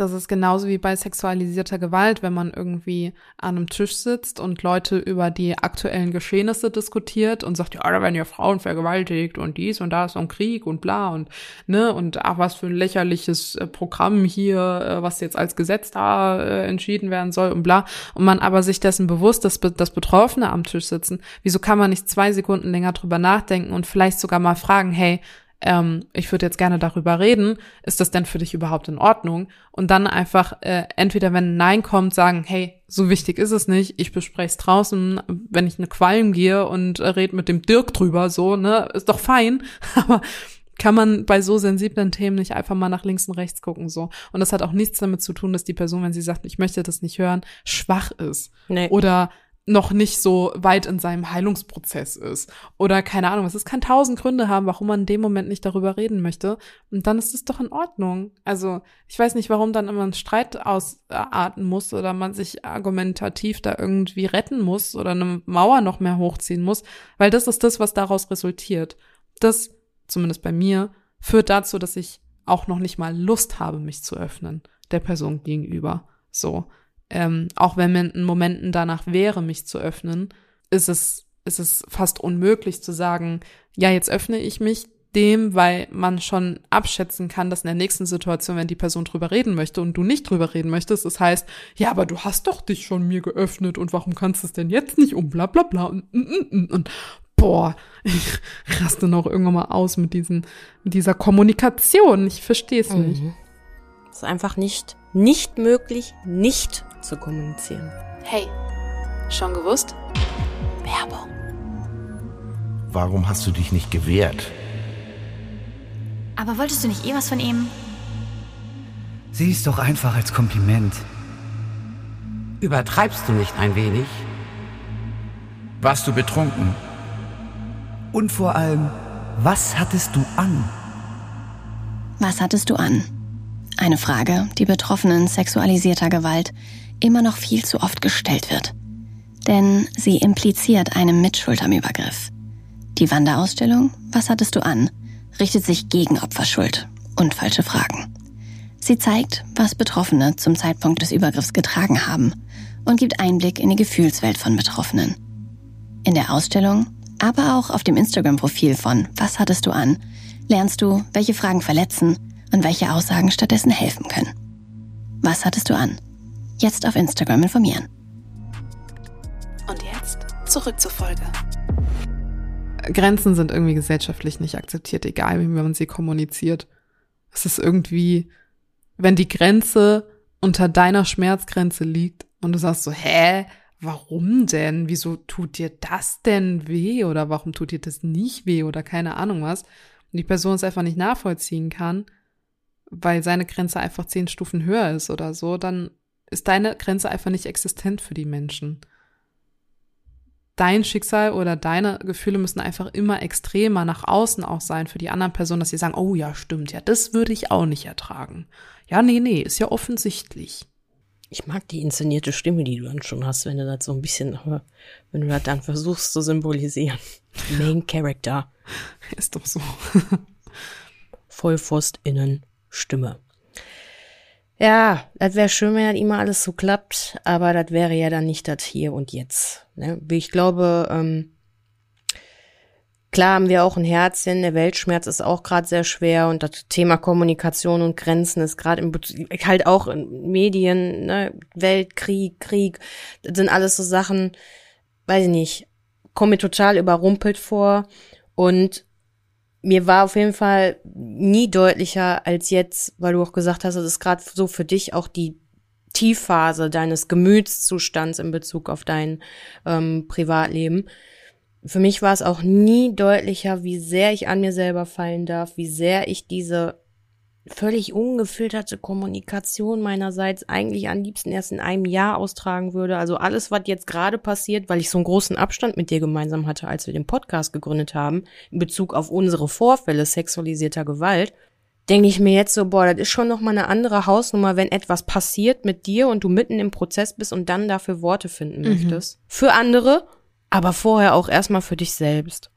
das ist genauso wie bei sexualisierter Gewalt, wenn man irgendwie an einem Tisch sitzt und Leute über die aktuellen Geschehnisse diskutiert und sagt, ja, da werden ja Frauen vergewaltigt und dies und das und Krieg und bla und ne und ach, was für ein lächerliches äh, Programm hier, äh, was jetzt als Gesetz da äh, entschieden werden soll und bla. Und man aber sich dessen bewusst, dass das Betroffene am Tisch sitzen, wieso kann man nicht zwei Sekunden länger drüber nachdenken und vielleicht sogar mal fragen, hey, ähm, ich würde jetzt gerne darüber reden, ist das denn für dich überhaupt in Ordnung? Und dann einfach äh, entweder, wenn ein Nein kommt, sagen, hey, so wichtig ist es nicht, ich bespreche es draußen, wenn ich eine Qualm gehe und äh, red mit dem Dirk drüber, so, ne, ist doch fein, (laughs) aber kann man bei so sensiblen Themen nicht einfach mal nach links und rechts gucken so und das hat auch nichts damit zu tun, dass die Person, wenn sie sagt, ich möchte das nicht hören, schwach ist nee. oder noch nicht so weit in seinem Heilungsprozess ist. Oder keine Ahnung, es kann tausend Gründe haben, warum man in dem Moment nicht darüber reden möchte. Und dann ist es doch in Ordnung. Also ich weiß nicht, warum dann immer ein Streit ausarten muss oder man sich argumentativ da irgendwie retten muss oder eine Mauer noch mehr hochziehen muss, weil das ist das, was daraus resultiert. Das, zumindest bei mir, führt dazu, dass ich auch noch nicht mal Lust habe, mich zu öffnen der Person gegenüber. So ähm, auch wenn mir in Momenten danach wäre, mich zu öffnen, ist es, ist es fast unmöglich zu sagen, ja, jetzt öffne ich mich dem, weil man schon abschätzen kann, dass in der nächsten Situation, wenn die Person drüber reden möchte und du nicht drüber reden möchtest, das heißt, ja, aber du hast doch dich schon mir geöffnet und warum kannst du es denn jetzt nicht um bla bla bla und, und, und, und boah, (laughs) ich raste noch irgendwann mal aus mit diesen, mit dieser Kommunikation. Ich verstehe es mhm. nicht. Es ist einfach nicht, nicht möglich, nicht zu kommunizieren. Hey, schon gewusst? Werbung. Warum hast du dich nicht gewehrt? Aber wolltest du nicht eh was von ihm? Sieh es doch einfach als Kompliment. Übertreibst du nicht ein wenig? Warst du betrunken? Und vor allem, was hattest du an? Was hattest du an? Eine Frage, die Betroffenen sexualisierter Gewalt immer noch viel zu oft gestellt wird. Denn sie impliziert eine Mitschuld am Übergriff. Die Wanderausstellung Was hattest du an? richtet sich gegen Opferschuld und falsche Fragen. Sie zeigt, was Betroffene zum Zeitpunkt des Übergriffs getragen haben und gibt Einblick in die Gefühlswelt von Betroffenen. In der Ausstellung, aber auch auf dem Instagram-Profil von Was hattest du an, lernst du, welche Fragen verletzen und welche Aussagen stattdessen helfen können. Was hattest du an? Jetzt auf Instagram informieren. Und jetzt zurück zur Folge. Grenzen sind irgendwie gesellschaftlich nicht akzeptiert, egal wie man sie kommuniziert. Es ist irgendwie, wenn die Grenze unter deiner Schmerzgrenze liegt und du sagst so, hä, warum denn? Wieso tut dir das denn weh? Oder warum tut dir das nicht weh? Oder keine Ahnung was. Und die Person es einfach nicht nachvollziehen kann, weil seine Grenze einfach zehn Stufen höher ist oder so, dann ist deine Grenze einfach nicht existent für die Menschen. Dein Schicksal oder deine Gefühle müssen einfach immer extremer nach außen auch sein für die anderen Personen, dass sie sagen, oh ja, stimmt, ja, das würde ich auch nicht ertragen. Ja, nee, nee, ist ja offensichtlich. Ich mag die inszenierte Stimme, die du dann schon hast, wenn du das so ein bisschen, (laughs) wenn du das dann versuchst zu symbolisieren. Main Character. (laughs) Ist doch so. (laughs) VollpfostInnen Stimme. Ja, das wäre schön, wenn das immer alles so klappt, aber das wäre ja dann nicht das Hier und Jetzt. Ne? Ich glaube, ähm, klar haben wir auch ein Herzchen, der Weltschmerz ist auch gerade sehr schwer und das Thema Kommunikation und Grenzen ist gerade im halt auch in Medien, ne? Weltkrieg, Krieg, das sind alles so Sachen, weiß ich nicht, komme mir total überrumpelt vor und mir war auf jeden Fall nie deutlicher als jetzt, weil du auch gesagt hast, es ist gerade so für dich auch die Tiefphase deines Gemütszustands in Bezug auf dein ähm, Privatleben. Für mich war es auch nie deutlicher, wie sehr ich an mir selber fallen darf, wie sehr ich diese völlig ungefilterte Kommunikation meinerseits eigentlich am liebsten erst in einem Jahr austragen würde. Also alles, was jetzt gerade passiert, weil ich so einen großen Abstand mit dir gemeinsam hatte, als wir den Podcast gegründet haben, in Bezug auf unsere Vorfälle sexualisierter Gewalt, denke ich mir jetzt so, boah, das ist schon nochmal eine andere Hausnummer, wenn etwas passiert mit dir und du mitten im Prozess bist und dann dafür Worte finden mhm. möchtest. Für andere, aber vorher auch erstmal für dich selbst.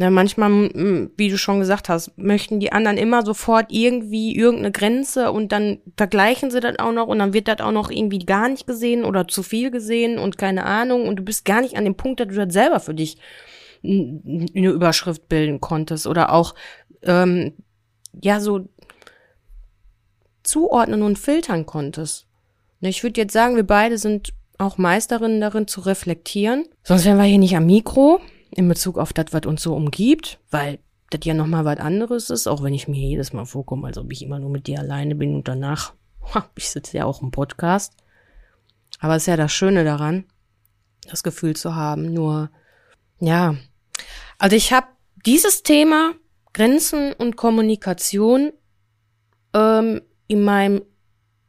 Ne, manchmal, wie du schon gesagt hast, möchten die anderen immer sofort irgendwie irgendeine Grenze und dann vergleichen sie das auch noch und dann wird das auch noch irgendwie gar nicht gesehen oder zu viel gesehen und keine Ahnung und du bist gar nicht an dem Punkt, dass du das selber für dich eine Überschrift bilden konntest oder auch ähm, ja so zuordnen und filtern konntest. Ne, ich würde jetzt sagen, wir beide sind auch Meisterinnen darin zu reflektieren, sonst wären wir hier nicht am Mikro in Bezug auf das, was uns so umgibt, weil das ja nochmal was anderes ist, auch wenn ich mir jedes Mal vorkomme, als ob ich immer nur mit dir alleine bin und danach, (laughs) ich sitze ja auch im Podcast. Aber es ist ja das Schöne daran, das Gefühl zu haben. Nur, ja, also ich habe dieses Thema Grenzen und Kommunikation ähm, in meinem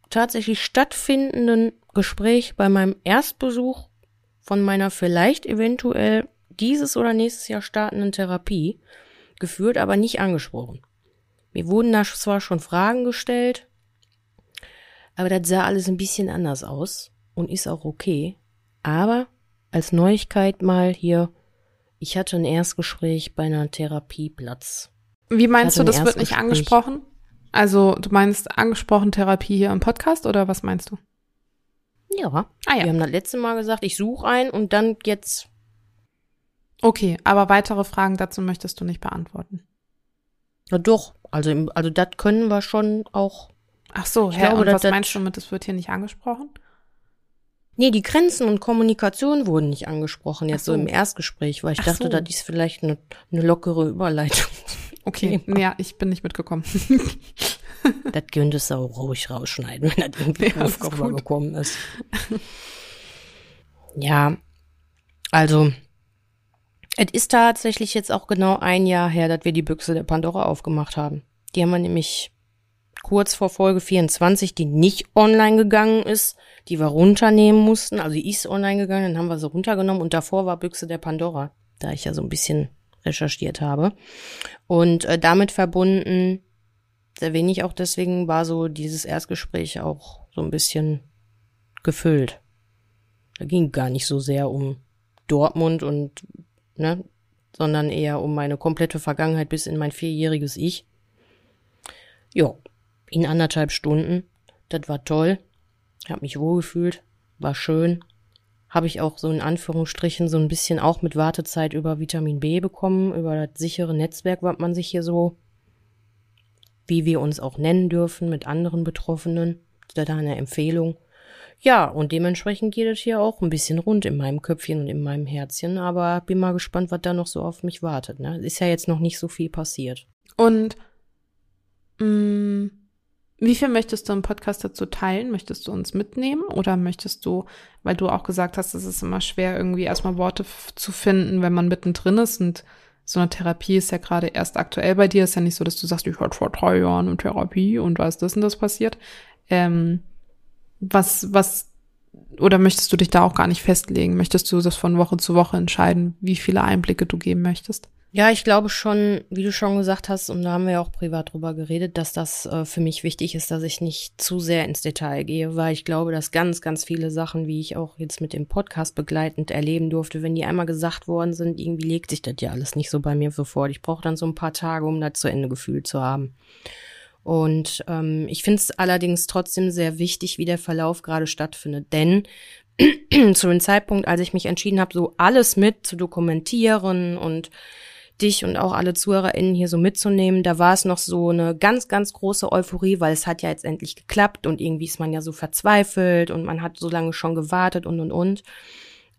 tatsächlich stattfindenden Gespräch bei meinem Erstbesuch von meiner vielleicht eventuell dieses oder nächstes Jahr startenden Therapie geführt, aber nicht angesprochen. Mir wurden da zwar schon Fragen gestellt, aber das sah alles ein bisschen anders aus und ist auch okay. Aber als Neuigkeit mal hier, ich hatte ein Erstgespräch bei einer Therapieplatz. Wie meinst du, das wird nicht angesprochen? Also du meinst angesprochen Therapie hier im Podcast oder was meinst du? Ja. Ah, ja. Wir haben das letzte Mal gesagt, ich suche einen und dann jetzt Okay, aber weitere Fragen dazu möchtest du nicht beantworten. Na doch, also, also das können wir schon auch. Ach so, Herr, glaube, und was meinst du mit, das wird hier nicht angesprochen? Nee, die Grenzen und Kommunikation wurden nicht angesprochen, jetzt so. so. im Erstgespräch, weil ich Ach dachte, so. das ist vielleicht eine, eine lockere Überleitung. (laughs) Okay, ja, ich bin nicht mitgekommen. (laughs) (laughs) das könntest du auch ruhig rausschneiden, wenn das irgendwie ja, aufgekommen ist. ja, also es ist tatsächlich jetzt auch genau ein Jahr her, dass wir die Büchse der Pandora aufgemacht haben. Die haben wir nämlich kurz vor Folge 24, die nicht online gegangen ist, die wir runternehmen mussten. Also die ist online gegangen, dann haben wir sie runtergenommen und davor war Büchse der Pandora, da ich ja so ein bisschen recherchiert habe. Und äh, damit verbunden, sehr wenig auch deswegen, war so dieses Erstgespräch auch so ein bisschen gefüllt. Da ging gar nicht so sehr um Dortmund und ne? sondern eher um meine komplette Vergangenheit bis in mein vierjähriges Ich. Ja, in anderthalb Stunden. Das war toll. Hab mich wohlgefühlt. War schön. Habe ich auch so in Anführungsstrichen so ein bisschen auch mit Wartezeit über Vitamin B bekommen, über das sichere Netzwerk, was man sich hier so, wie wir uns auch nennen dürfen, mit anderen Betroffenen. Da eine Empfehlung. Ja, und dementsprechend geht es hier auch ein bisschen rund in meinem Köpfchen und in meinem Herzchen, aber bin mal gespannt, was da noch so auf mich wartet. Ne? Ist ja jetzt noch nicht so viel passiert. Und Mm, Wie viel möchtest du im Podcast dazu teilen? Möchtest du uns mitnehmen oder möchtest du, weil du auch gesagt hast, es ist immer schwer, irgendwie erstmal Worte zu finden, wenn man mittendrin ist und so eine Therapie ist ja gerade erst aktuell bei dir. Ist ja nicht so, dass du sagst, ich war vor drei Jahren in Therapie und da ist das und das passiert. Ähm, was, was, oder möchtest du dich da auch gar nicht festlegen? Möchtest du das von Woche zu Woche entscheiden, wie viele Einblicke du geben möchtest? Ja, ich glaube schon, wie du schon gesagt hast, und da haben wir ja auch privat drüber geredet, dass das äh, für mich wichtig ist, dass ich nicht zu sehr ins Detail gehe, weil ich glaube, dass ganz, ganz viele Sachen, wie ich auch jetzt mit dem Podcast begleitend erleben durfte, wenn die einmal gesagt worden sind, irgendwie legt sich das ja alles nicht so bei mir so vor. Ich brauche dann so ein paar Tage, um das zu Ende gefühlt zu haben. Und ähm, ich finde es allerdings trotzdem sehr wichtig, wie der Verlauf gerade stattfindet, denn (clears throat) zu dem Zeitpunkt, als ich mich entschieden habe, so alles mit zu dokumentieren und dich und auch alle ZuhörerInnen hier so mitzunehmen, da war es noch so eine ganz, ganz große Euphorie, weil es hat ja jetzt endlich geklappt und irgendwie ist man ja so verzweifelt und man hat so lange schon gewartet und und und.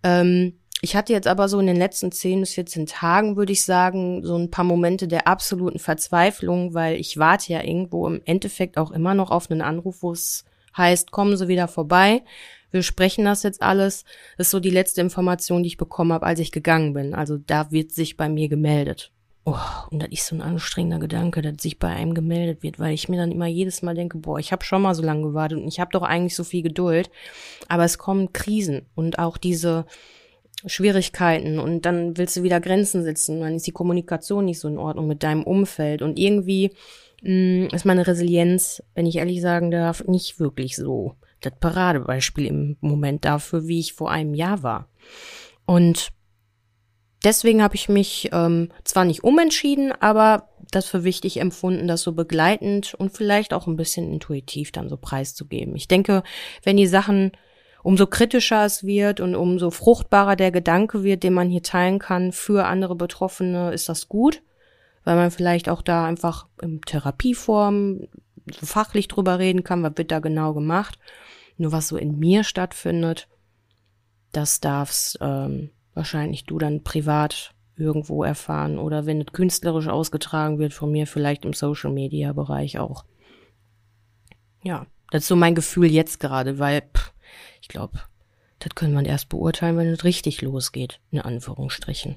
Ähm, ich hatte jetzt aber so in den letzten 10 bis 14 Tagen, würde ich sagen, so ein paar Momente der absoluten Verzweiflung, weil ich warte ja irgendwo im Endeffekt auch immer noch auf einen Anruf, wo es heißt, kommen Sie wieder vorbei. Wir sprechen das jetzt alles. Das ist so die letzte Information, die ich bekommen habe, als ich gegangen bin. Also da wird sich bei mir gemeldet. Oh, und das ist so ein anstrengender Gedanke, dass sich bei einem gemeldet wird, weil ich mir dann immer jedes Mal denke, boah, ich habe schon mal so lange gewartet und ich habe doch eigentlich so viel Geduld. Aber es kommen Krisen und auch diese Schwierigkeiten und dann willst du wieder Grenzen setzen, dann ist die Kommunikation nicht so in Ordnung mit deinem Umfeld und irgendwie mh, ist meine Resilienz, wenn ich ehrlich sagen darf, nicht wirklich so das Paradebeispiel im Moment dafür, wie ich vor einem Jahr war. Und deswegen habe ich mich ähm, zwar nicht umentschieden, aber das für wichtig empfunden, das so begleitend und vielleicht auch ein bisschen intuitiv dann so preiszugeben. Ich denke, wenn die Sachen umso kritischer es wird und umso fruchtbarer der Gedanke wird, den man hier teilen kann für andere Betroffene, ist das gut, weil man vielleicht auch da einfach in Therapieform fachlich drüber reden kann, was wird da genau gemacht. Nur was so in mir stattfindet, das darfst ähm, wahrscheinlich du dann privat irgendwo erfahren oder wenn es künstlerisch ausgetragen wird von mir, vielleicht im Social Media Bereich auch. Ja, das ist so mein Gefühl jetzt gerade, weil pff, glaube, das können wir erst beurteilen, wenn es richtig losgeht, in Anführungsstrichen.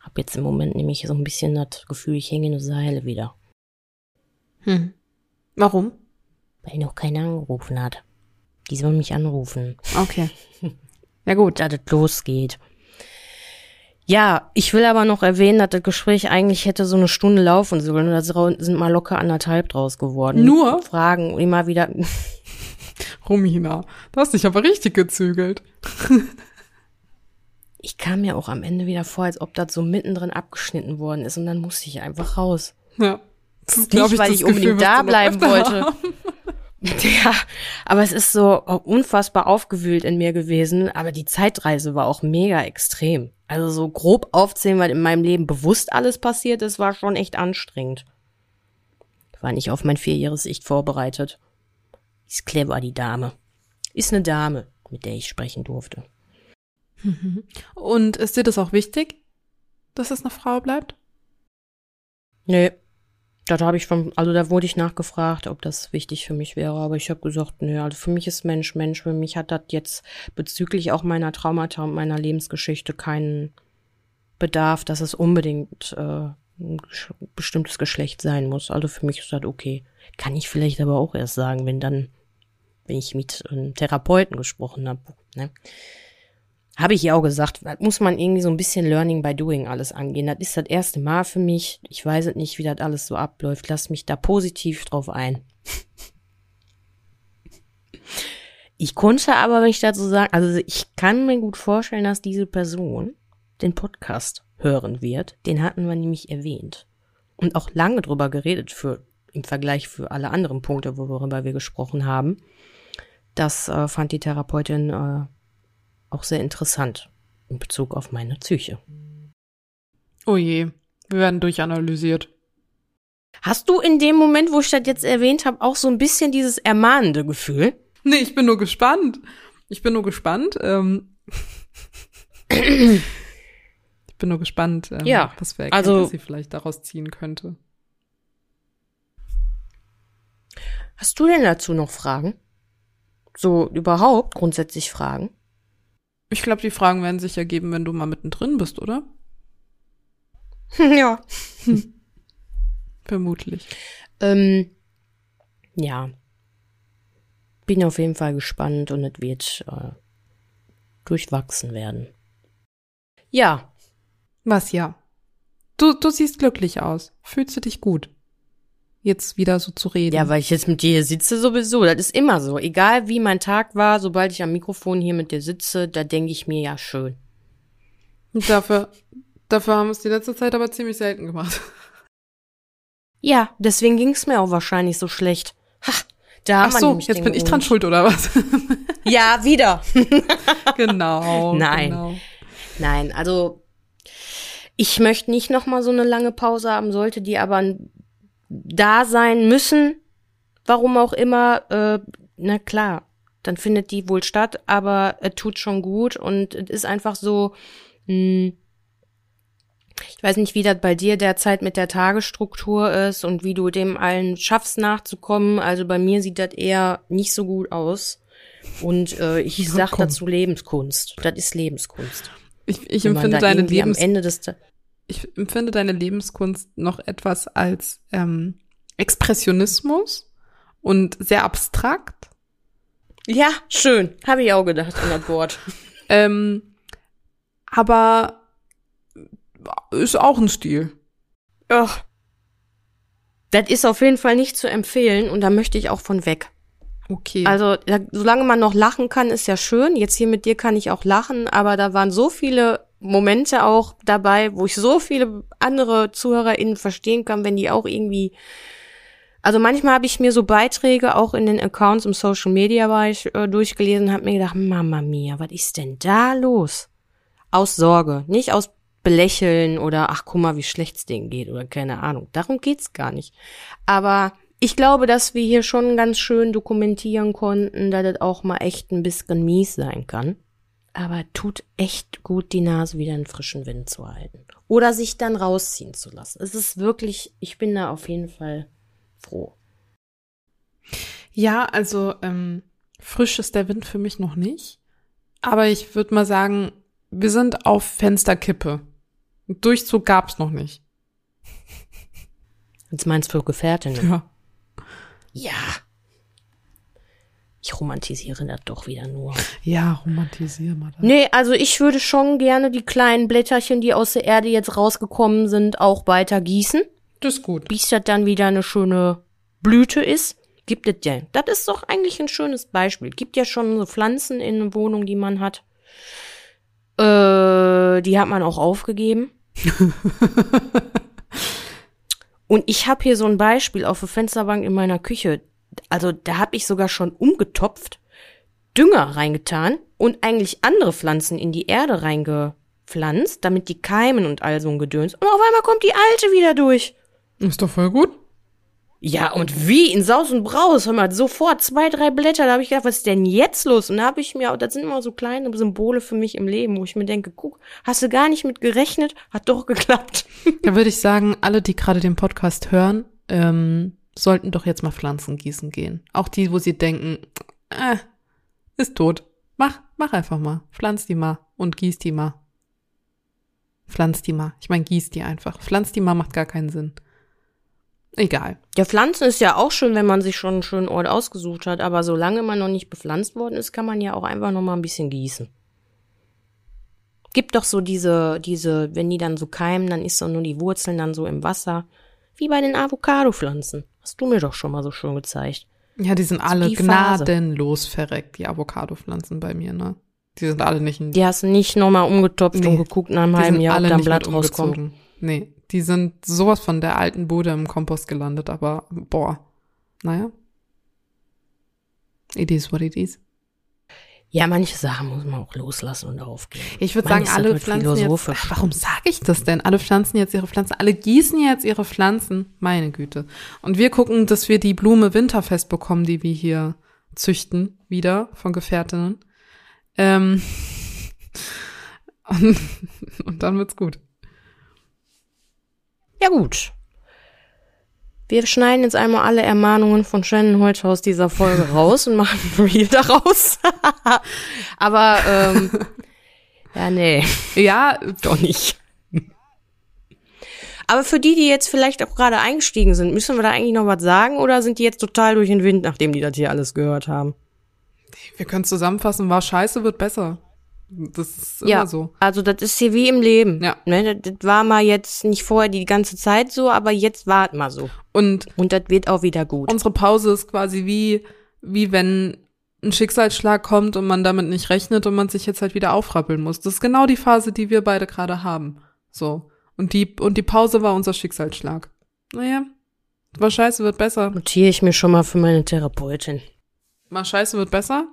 Hab jetzt im Moment nämlich so ein bisschen das Gefühl, ich hänge in eine Seile wieder, Hm. Warum? weil noch keiner angerufen hat. Die sollen mich anrufen. Okay. (laughs) Ja gut. da das losgeht. Ja, ich will aber noch erwähnen, dass das Gespräch eigentlich hätte so eine Stunde laufen sollen. Und da sind mal locker anderthalb draus geworden. Nur? Fragen immer wieder. Romina, du hast dich aber richtig gezügelt. (laughs) Ich kam mir auch am Ende wieder vor, als ob das so mittendrin abgeschnitten worden ist. Und dann musste ich einfach raus. Ja. Das ist, Nicht, glaub weil ich unbedingt Gefühl, was da bleiben wollte. haben. (laughs) Ja, aber es ist so unfassbar aufgewühlt in mir gewesen. Aber die Zeitreise war auch mega extrem. Also so grob aufzählen, weil in meinem Leben bewusst alles passiert ist, war schon echt anstrengend. Ich war nicht auf mein vierjähriges Ich vorbereitet. Ist clever, die Dame. Ist eine Dame, mit der ich sprechen durfte. (laughs) Und ist dir das auch wichtig, dass es eine Frau bleibt? Nee. Da habe ich von, also da wurde ich nachgefragt, ob das wichtig für mich wäre, aber ich habe gesagt, nee, also für mich ist Mensch Mensch. Für mich hat das jetzt bezüglich auch meiner Traumata und meiner Lebensgeschichte keinen Bedarf, dass es unbedingt äh, ein bestimmtes Geschlecht sein muss. Also für mich ist das okay. Kann ich vielleicht aber auch erst sagen, wenn dann, wenn ich mit einem Therapeuten gesprochen habe. Ne? Habe ich ja auch gesagt, das muss man irgendwie so ein bisschen Learning by Doing alles angehen. Das ist das erste Mal für mich. Ich weiß es nicht, wie das alles so abläuft. Lass mich da positiv drauf ein. Ich konnte aber, wenn ich dazu sagen, also ich kann mir gut vorstellen, dass diese Person den Podcast hören wird. Den hatten wir nämlich erwähnt. Und auch lange drüber geredet für, im Vergleich für alle anderen Punkte, worüber wir gesprochen haben. Das äh, fand die Therapeutin äh, auch sehr interessant in Bezug auf meine Psyche. Oh je, wir werden durchanalysiert. Hast du in dem Moment, wo ich das jetzt erwähnt habe, auch so ein bisschen dieses ermahnende Gefühl? Nee, ich bin nur gespannt. Ich bin nur gespannt. Ähm ich bin nur gespannt, ähm, Ja, was für also- Erkenntnisse sie vielleicht daraus ziehen könnte. Hast du denn dazu noch Fragen? So überhaupt grundsätzlich Fragen? Ich glaube, die Fragen werden sich ergeben, wenn du mal mittendrin bist, oder? (laughs) ja. Vermutlich. Ähm, ja. Bin auf jeden Fall gespannt und es wird äh, durchwachsen werden. Ja. Was ja? Du, du siehst glücklich aus. Fühlst du dich gut? Jetzt wieder so zu reden. Ja, weil ich jetzt mit dir hier sitze sowieso. Das ist immer so. Egal wie mein Tag war, sobald ich am Mikrofon hier mit dir sitze, da denke ich mir ja schön. Und dafür, dafür haben wir es die letzte Zeit aber ziemlich selten gemacht. Ja, deswegen ging es mir auch wahrscheinlich so schlecht. Ha, da haben Ach wir so, jetzt bin ich dran schuld, oder was? (laughs) Ja, wieder. (laughs) genau. Nein. Genau. Nein, also ich möchte nicht noch mal so eine lange Pause haben, sollte die aber da sein müssen, warum auch immer, äh, na klar, dann findet die wohl statt, aber es tut schon gut und es ist einfach so, mh, ich weiß nicht, wie das bei dir derzeit mit der Tagesstruktur ist und wie du dem allen schaffst nachzukommen. Also bei mir sieht das eher nicht so gut aus. Und äh, ich Ja, sag komm. dazu Lebenskunst. Das ist Lebenskunst. Ich, ich empfinde deine irgendwie am Lebens Ende des Ta- ich empfinde deine Lebenskunst noch etwas als ähm, Expressionismus und sehr abstrakt. Ja, schön. Habe ich auch gedacht an das Wort. (laughs) Ähm, aber ist auch ein Stil. Ach. Das ist auf jeden Fall nicht zu empfehlen und da möchte ich auch von weg. Okay. Also, da, solange man noch lachen kann, ist ja schön. Jetzt hier mit dir kann ich auch lachen, aber da waren so viele Momente auch dabei, wo ich so viele andere ZuhörerInnen verstehen kann, wenn die auch irgendwie. Also manchmal habe ich mir so Beiträge auch in den Accounts im Social Media Bereich äh, durchgelesen und habe mir gedacht, Mama mia, was ist denn da los? Aus Sorge, nicht aus Belächeln oder ach guck mal, wie schlecht's denen geht oder keine Ahnung. Darum geht's gar nicht. Aber ich glaube, dass wir hier schon ganz schön dokumentieren konnten, dass das auch mal echt ein bisschen mies sein kann. Aber tut echt gut, die Nase wieder in frischen Wind zu halten. Oder sich dann rausziehen zu lassen. Es ist wirklich, ich bin da auf jeden Fall froh. ja, also ähm, frisch ist der Wind für mich noch nicht. Aber ich würde mal sagen, wir sind auf Fensterkippe. Einen Durchzug gab's noch nicht. Jetzt meinst du für Gefährtinnen? Ja. Ja. Ich romantisiere das doch wieder nur. Ja, romantisier mal das. Nee, also ich würde schon gerne die kleinen Blätterchen, die aus der Erde jetzt rausgekommen sind, auch weiter gießen. Das ist gut. bis das dann wieder eine schöne Blüte ist, gibt es ja. Das ist doch eigentlich ein schönes Beispiel. Gibt ja schon so Pflanzen in der Wohnung, die man hat. Äh, die hat man auch aufgegeben. (laughs) Und ich habe hier so ein Beispiel auf der Fensterbank in meiner Küche. Also da habe ich sogar schon umgetopft, Dünger reingetan und eigentlich andere Pflanzen in die Erde reingepflanzt, damit die keimen und all so ein Gedöns. Und auf einmal kommt die alte wieder durch. Ist doch voll gut. Ja, und wie in Saus und Braus, hör mal, sofort zwei, drei Blätter, da habe ich gedacht, was ist denn jetzt los? Und da habe ich mir, das sind immer so kleine Symbole für mich im Leben, wo ich mir denke, guck, hast du gar nicht mit gerechnet, hat doch geklappt. (laughs) Da würde ich sagen, alle, die gerade den Podcast hören, ähm, sollten doch jetzt mal Pflanzen gießen gehen. Auch die, wo sie denken, äh, ist tot. Mach, mach einfach mal. Pflanz die mal und gieß die mal. Pflanz die mal. Ich meine, gieß die einfach. Pflanz die mal macht gar keinen Sinn. Egal. Ja, Pflanzen ist ja auch schön, wenn man sich schon einen schönen Ort ausgesucht hat, aber solange man noch nicht bepflanzt worden ist, kann man ja auch einfach noch mal ein bisschen gießen. Gibt doch so diese, diese, wenn die dann so keimen, dann ist doch nur die Wurzeln dann so im Wasser. Wie bei den Avocado-Pflanzen. Hast du mir doch schon mal so schön gezeigt. Ja, die sind alle die Phase. gnadenlos verreckt, die Avocado-Pflanzen bei mir, ne? Die sind alle nicht in Die hast du nicht noch mal umgetopft Nee, und geguckt nach einem Die halben Jahr, ob alle da ein nicht Blatt rauskommt. Nee, die sind sowas von der alten Bude im Kompost gelandet, aber boah. Naja. It is what it is. Ja, manche Sachen muss man auch loslassen und aufgeben. Ich würde sagen, alle heute pflanzen jetzt. warum sage ich das denn? Alle pflanzen jetzt ihre Pflanzen, alle gießen jetzt ihre Pflanzen. Meine Güte. Und wir gucken, dass wir die Blume winterfest bekommen, die wir hier züchten, wieder von Gefährtinnen. Ähm, (laughs) und, und dann wird's gut. Ja gut. Wir schneiden jetzt einmal alle Ermahnungen von Shannon heute aus dieser Folge (laughs) raus und machen (laughs) ein Reel daraus. (laughs) Aber, ähm, ja, nee, Ja, doch nicht. Aber für die, die jetzt vielleicht auch gerade eingestiegen sind, müssen wir da eigentlich noch was sagen oder sind die jetzt total durch den Wind, nachdem die das hier alles gehört haben? wir können zusammenfassen, war scheiße, wird besser. Das ist immer ja, so. also das ist hier wie im Leben. Ja. Ne, das, das war mal jetzt nicht vorher die ganze Zeit so, aber jetzt war es mal so. Und Und das wird auch wieder gut. unsere Pause ist quasi wie, wie wenn ein Schicksalsschlag kommt und man damit nicht rechnet und man sich jetzt halt wieder aufrappeln muss. Das ist genau die Phase, die wir beide gerade haben. So. Und die, und die Pause war unser Schicksalsschlag. Naja, war scheiße, wird besser. Notiere ich mir schon mal für meine Therapeutin. Mal scheiße, wird besser.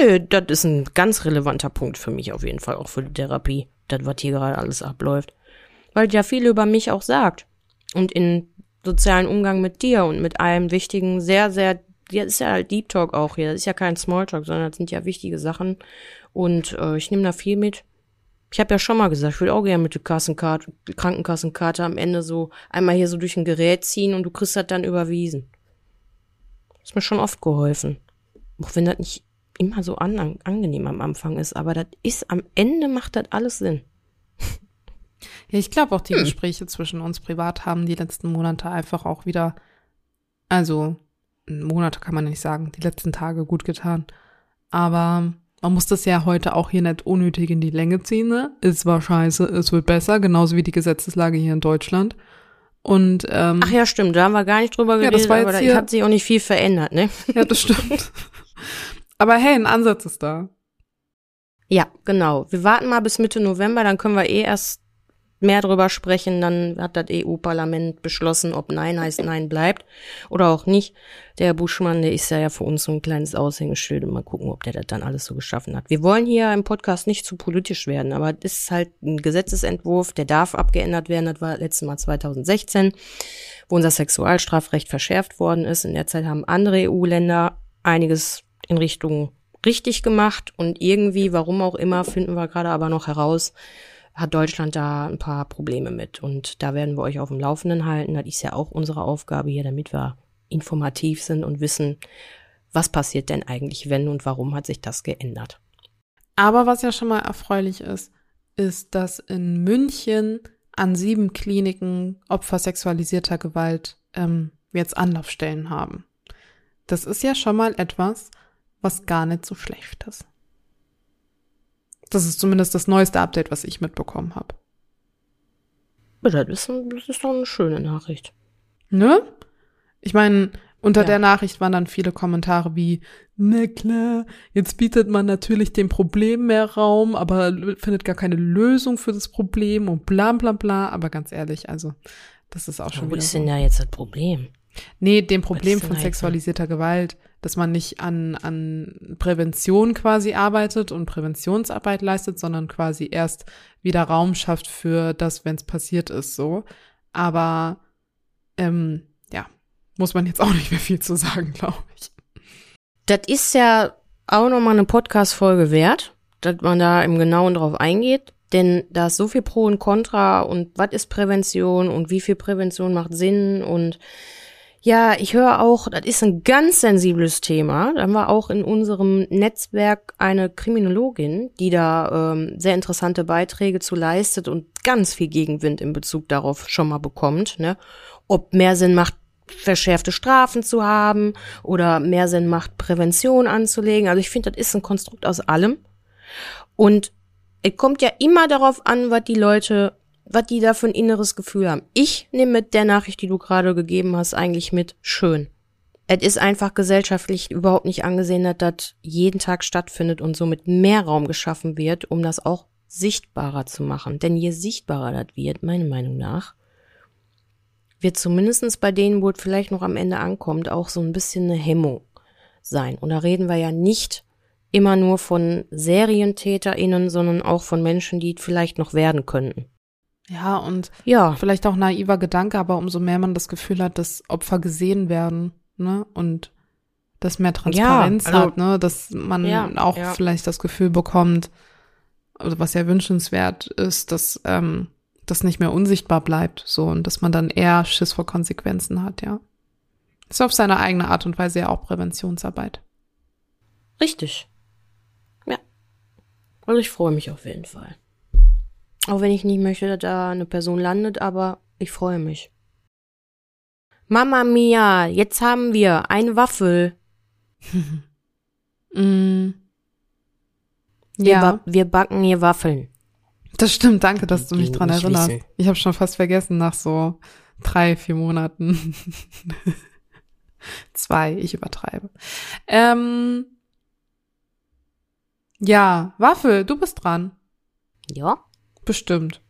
Nö, das ist ein ganz relevanter Punkt für mich auf jeden Fall, auch für die Therapie, das, was hier gerade alles abläuft. Weil ja viel über mich auch sagt. Und in sozialen Umgang mit dir und mit allem wichtigen, sehr, sehr, ja, ist ja halt Deep Talk auch hier. Das ist ja kein Smalltalk, sondern das sind ja wichtige Sachen. Und äh, ich nehme da viel mit. Ich habe ja schon mal gesagt, ich würde auch gerne mit der Kassenkarte, Krankenkassenkarte am Ende so einmal hier so durch ein Gerät ziehen und du kriegst das dann überwiesen. Ist mir schon oft geholfen. Auch wenn das nicht immer so an, angenehm am Anfang ist, aber das ist am Ende macht das alles Sinn. (laughs) Ja, ich glaube auch die Hm. Gespräche zwischen uns privat haben die letzten Monate einfach auch wieder, also Monate kann man nicht sagen, die letzten Tage gut getan. Aber man muss das ja heute auch hier nicht unnötig in die Länge ziehen. Ne? Es war scheiße, es wird besser, genauso wie die Gesetzeslage hier in Deutschland. Und ähm, Ach ja, stimmt, da haben wir gar nicht drüber Ja, geredet, das war aber da hier- hat sich auch nicht viel verändert, ne? ja, das stimmt. (laughs) Aber hey, ein Ansatz ist da. Ja, genau. Wir warten mal bis Mitte November, dann können wir eh erst mehr drüber sprechen. Dann hat das EU-Parlament beschlossen, ob Nein heißt Nein bleibt oder auch nicht. Der Buschmann, der ist ja, ja für uns so ein kleines Aushängeschild und mal gucken, ob der das dann alles so geschaffen hat. Wir wollen hier im Podcast nicht zu politisch werden, aber das ist halt ein Gesetzesentwurf, der darf abgeändert werden. Das war letztes Mal 2016, wo unser Sexualstrafrecht verschärft worden ist. In der Zeit haben andere EU-Länder einiges in Richtung richtig gemacht und irgendwie, warum auch immer, finden wir gerade aber noch heraus, hat Deutschland da ein paar Probleme mit. Und da werden wir euch auf dem Laufenden halten. Das ist ja auch unsere Aufgabe hier, damit wir informativ sind und wissen, was passiert denn eigentlich, wenn und warum hat sich das geändert. Aber was ja schon mal erfreulich ist, ist, dass in München an sieben Kliniken Opfer sexualisierter Gewalt ähm, jetzt Anlaufstellen haben. Das ist ja schon mal etwas, was gar nicht so schlecht ist. Das ist zumindest das neueste Update, was ich mitbekommen habe. Das ist, das ist doch eine schöne Nachricht. Ne? Ich meine, unter Ja. der Nachricht waren dann viele Kommentare wie, na klar, jetzt bietet man natürlich dem Problem mehr Raum, aber findet gar keine Lösung für das Problem und bla bla bla. Aber ganz ehrlich, also, das ist auch schon Wo wieder ist so. denn da jetzt das Problem? Nee, dem Problem ist von sexualisierter Gewalt, dass man nicht an, an Prävention quasi arbeitet und Präventionsarbeit leistet, sondern quasi erst wieder Raum schafft für das, wenn es passiert ist, so. Aber ähm, ja, muss man jetzt auch nicht mehr viel zu sagen, (laughs) glaube ich. Das ist ja auch nochmal eine Podcast-Folge wert, dass man da im Genauen drauf eingeht. Denn da ist so viel Pro und Contra und was ist Prävention und wie viel Prävention macht Sinn und ja, ich höre auch, das ist ein ganz sensibles Thema. Da haben wir auch in unserem Netzwerk eine Kriminologin, die da ähm, sehr interessante Beiträge zu leistet und ganz viel Gegenwind in Bezug darauf schon mal bekommt. Ne? Ob mehr Sinn macht, verschärfte Strafen zu haben oder mehr Sinn macht, Prävention anzulegen. Also ich finde, das ist ein Konstrukt aus allem. Und es kommt ja immer darauf an, was die Leute, was die da für ein inneres Gefühl haben. Ich nehme mit der Nachricht, die du gerade gegeben hast, eigentlich mit schön. Es ist einfach gesellschaftlich überhaupt nicht angesehen, dass das jeden Tag stattfindet und somit mehr Raum geschaffen wird, um das auch sichtbarer zu machen. Denn je sichtbarer das wird, meiner Meinung nach, wird zumindestens bei denen, wo es vielleicht noch am Ende ankommt, auch so ein bisschen eine Hemmung sein. Und da reden wir ja nicht immer nur von SerientäterInnen, sondern auch von Menschen, die vielleicht noch werden könnten. Ja, und Ja, vielleicht auch naiver Gedanke, aber umso mehr man das Gefühl hat, dass Opfer gesehen werden, ne, und dass mehr Transparenz also- hat, ne, dass man Ja, auch ja. vielleicht das Gefühl bekommt, also was ja wünschenswert ist, dass ähm, das nicht mehr unsichtbar bleibt, so und dass man dann eher Schiss vor Konsequenzen hat, ja. Ist auf seine eigene Art und Weise ja auch Präventionsarbeit. Richtig. Ja. Also ich freue mich auf jeden Fall. Auch wenn ich nicht möchte, dass da eine Person landet, aber ich freue mich. Mama mia, jetzt haben wir eine Waffel. (laughs) Mm. Wir, Ja, ba wir backen hier Waffeln. das stimmt. Danke, dass du mich Die dran erinnerst. Ich habe schon fast vergessen nach so drei, vier Monaten. (laughs) Zwei, ich übertreibe. Ähm, ja, Waffel, du bist dran. Ja. Bestimmt.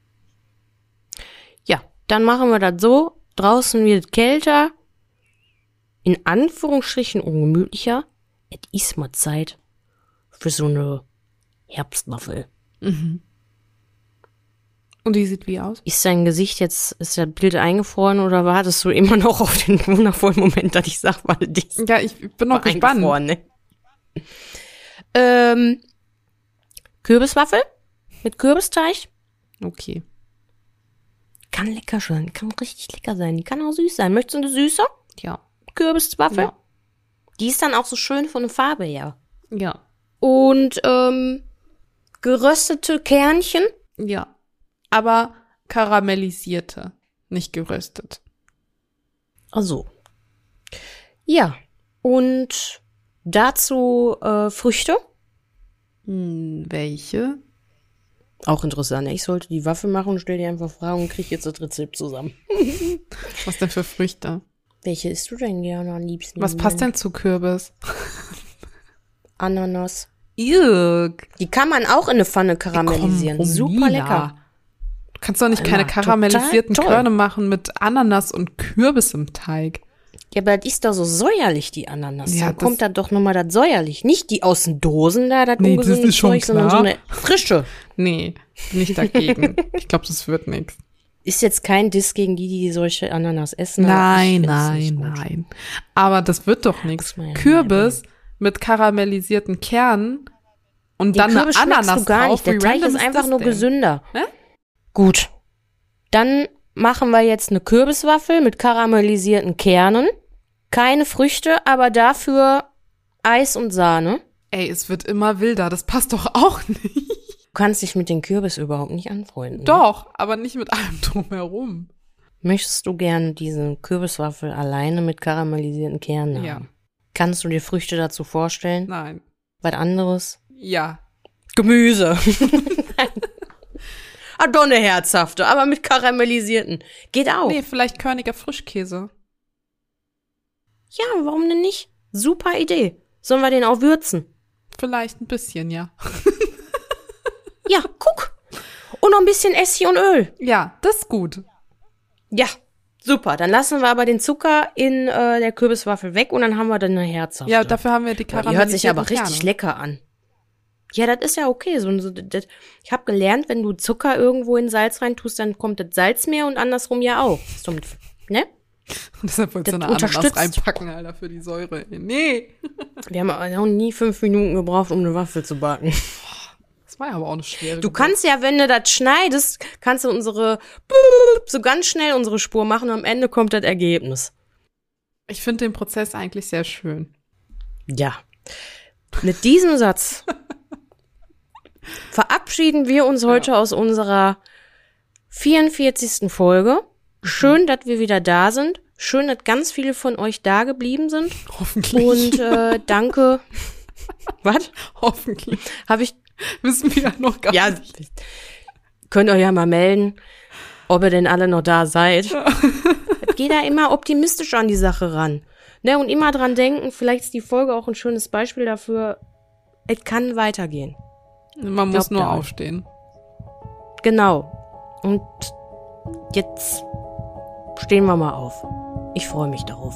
Ja, dann machen wir das so. Draußen wird kälter. In Anführungsstrichen ungemütlicher. Es ist mal Zeit für so eine Herbstwaffel. Mhm. Und die sieht wie aus? Ist dein Gesicht jetzt, ist das Bild eingefroren oder wartest du immer noch auf den wundervollen Moment, dass ich sag, warte, die ist Ja, ich bin noch gespannt. ne? Ähm, Kürbiswaffel mit Kürbisteig. Okay. Kann lecker sein, kann richtig lecker sein. Die kann auch süß sein. Möchtest du eine süße Ja. Kürbiswaffel? Ja. Die ist dann auch so schön von der Farbe her. Ja. Und ähm, geröstete Kernchen. Ja. Aber karamellisierte, nicht geröstet. Also. Ja. Und dazu äh, Früchte. Hm, welche? Auch interessant. Ich sollte die Waffe machen und stell dir einfach Fragen und krieg jetzt das Rezept zusammen. (laughs) Was denn für Früchte? Welche isst du denn gerne am liebsten? Was passt denn zu Kürbis? (laughs) Ananas. Irk. Die kann man auch in eine Pfanne karamellisieren. Komm, Super lecker. Du kannst doch nicht keine Ja, total karamellisierten. Körner machen mit Ananas und Kürbis im Teig. Ja, aber das ist doch so säuerlich, die Ananas. Ja, da das- kommt da doch nochmal das säuerlich. Nicht die aus den Dosen da, das Nee, das ungesunde ist schon Zeug, sondern so eine frische. Nee, bin (laughs) ich dagegen. ich glaube, das wird nichts. Ist jetzt kein Diss gegen die, die solche Ananas essen. Nein, nicht nein, nein. Aber das wird doch nichts. Kürbis mit karamellisierten Kernen und Den dann eine Kürbis schmeckst Ananas du gar drauf. nicht. Der Teig ist einfach das nur denn? gesünder. Hä? Gut. Dann machen wir jetzt eine Kürbiswaffel mit karamellisierten Kernen. Keine Früchte, aber dafür Eis und Sahne. Ey, es wird immer wilder. Das passt doch auch nicht. Du kannst dich mit den Kürbis überhaupt nicht anfreunden. Doch, aber nicht mit allem drumherum. Möchtest du gerne diese Kürbiswaffel alleine mit karamellisierten Kernen haben? Ja. Kannst du dir Früchte dazu vorstellen? Nein. Was anderes? Ja. Gemüse. (laughs) (laughs) ah, doch eine herzhafte, aber mit karamellisierten. Geht auch. Nee, vielleicht körniger Frischkäse. Ja, warum denn nicht? Super Idee. Sollen wir den auch würzen? Vielleicht ein bisschen, ja. (laughs) Ja, guck. Und noch ein bisschen Essig und Öl. Ja, das ist gut. Ja, super. Dann lassen wir aber den Zucker in äh, der Kürbiswaffel weg und dann haben wir dann eine herzhafte. Ja, dafür haben wir die Boah, die hört sich aber karamellisierten richtig Kerne. lecker an. Ja, das ist ja okay. So, so, das, ich habe gelernt, wenn du Zucker irgendwo in Salz reintust, dann kommt das Salz mehr und andersrum ja auch. Somit, ne? Deshalb wolltest du Das eine Ananas reinpacken, Alter, für die Säure. Nee. Wir haben aber noch nie fünf Minuten gebraucht, um eine Waffel zu backen. Das war ja aber auch eine schwere Du kannst ja, wenn du das schneidest, kannst du unsere so ganz schnell unsere Spur machen und am Ende kommt das Ergebnis. Ich finde den Prozess eigentlich sehr schön. Ja. Mit diesem Satz (laughs) verabschieden wir uns heute aus unserer 44. Folge. Schön, dass wir wieder da sind. Schön, dass ganz viele von euch da geblieben sind. Hoffentlich. Und äh, danke. (laughs) Was? Hoffentlich. Habe ich. Wissen wir ja noch gar Ja, nicht. könnt euch ja mal melden, ob ihr denn alle noch da seid. (laughs) Geht da immer optimistisch an die Sache ran. Ne, und immer dran denken, vielleicht ist die Folge auch ein schönes Beispiel dafür, es kann weitergehen. Man muss nur daran. aufstehen. Genau. Und jetzt stehen wir mal auf. Ich freue mich darauf.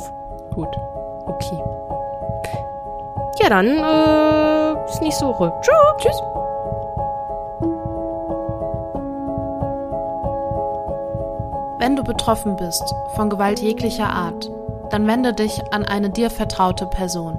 Gut. Okay. Ja, dann äh, bis nächste Woche. Tschüss. Tschüss. Wenn du betroffen bist von Gewalt jeglicher Art, dann wende dich an eine dir vertraute Person.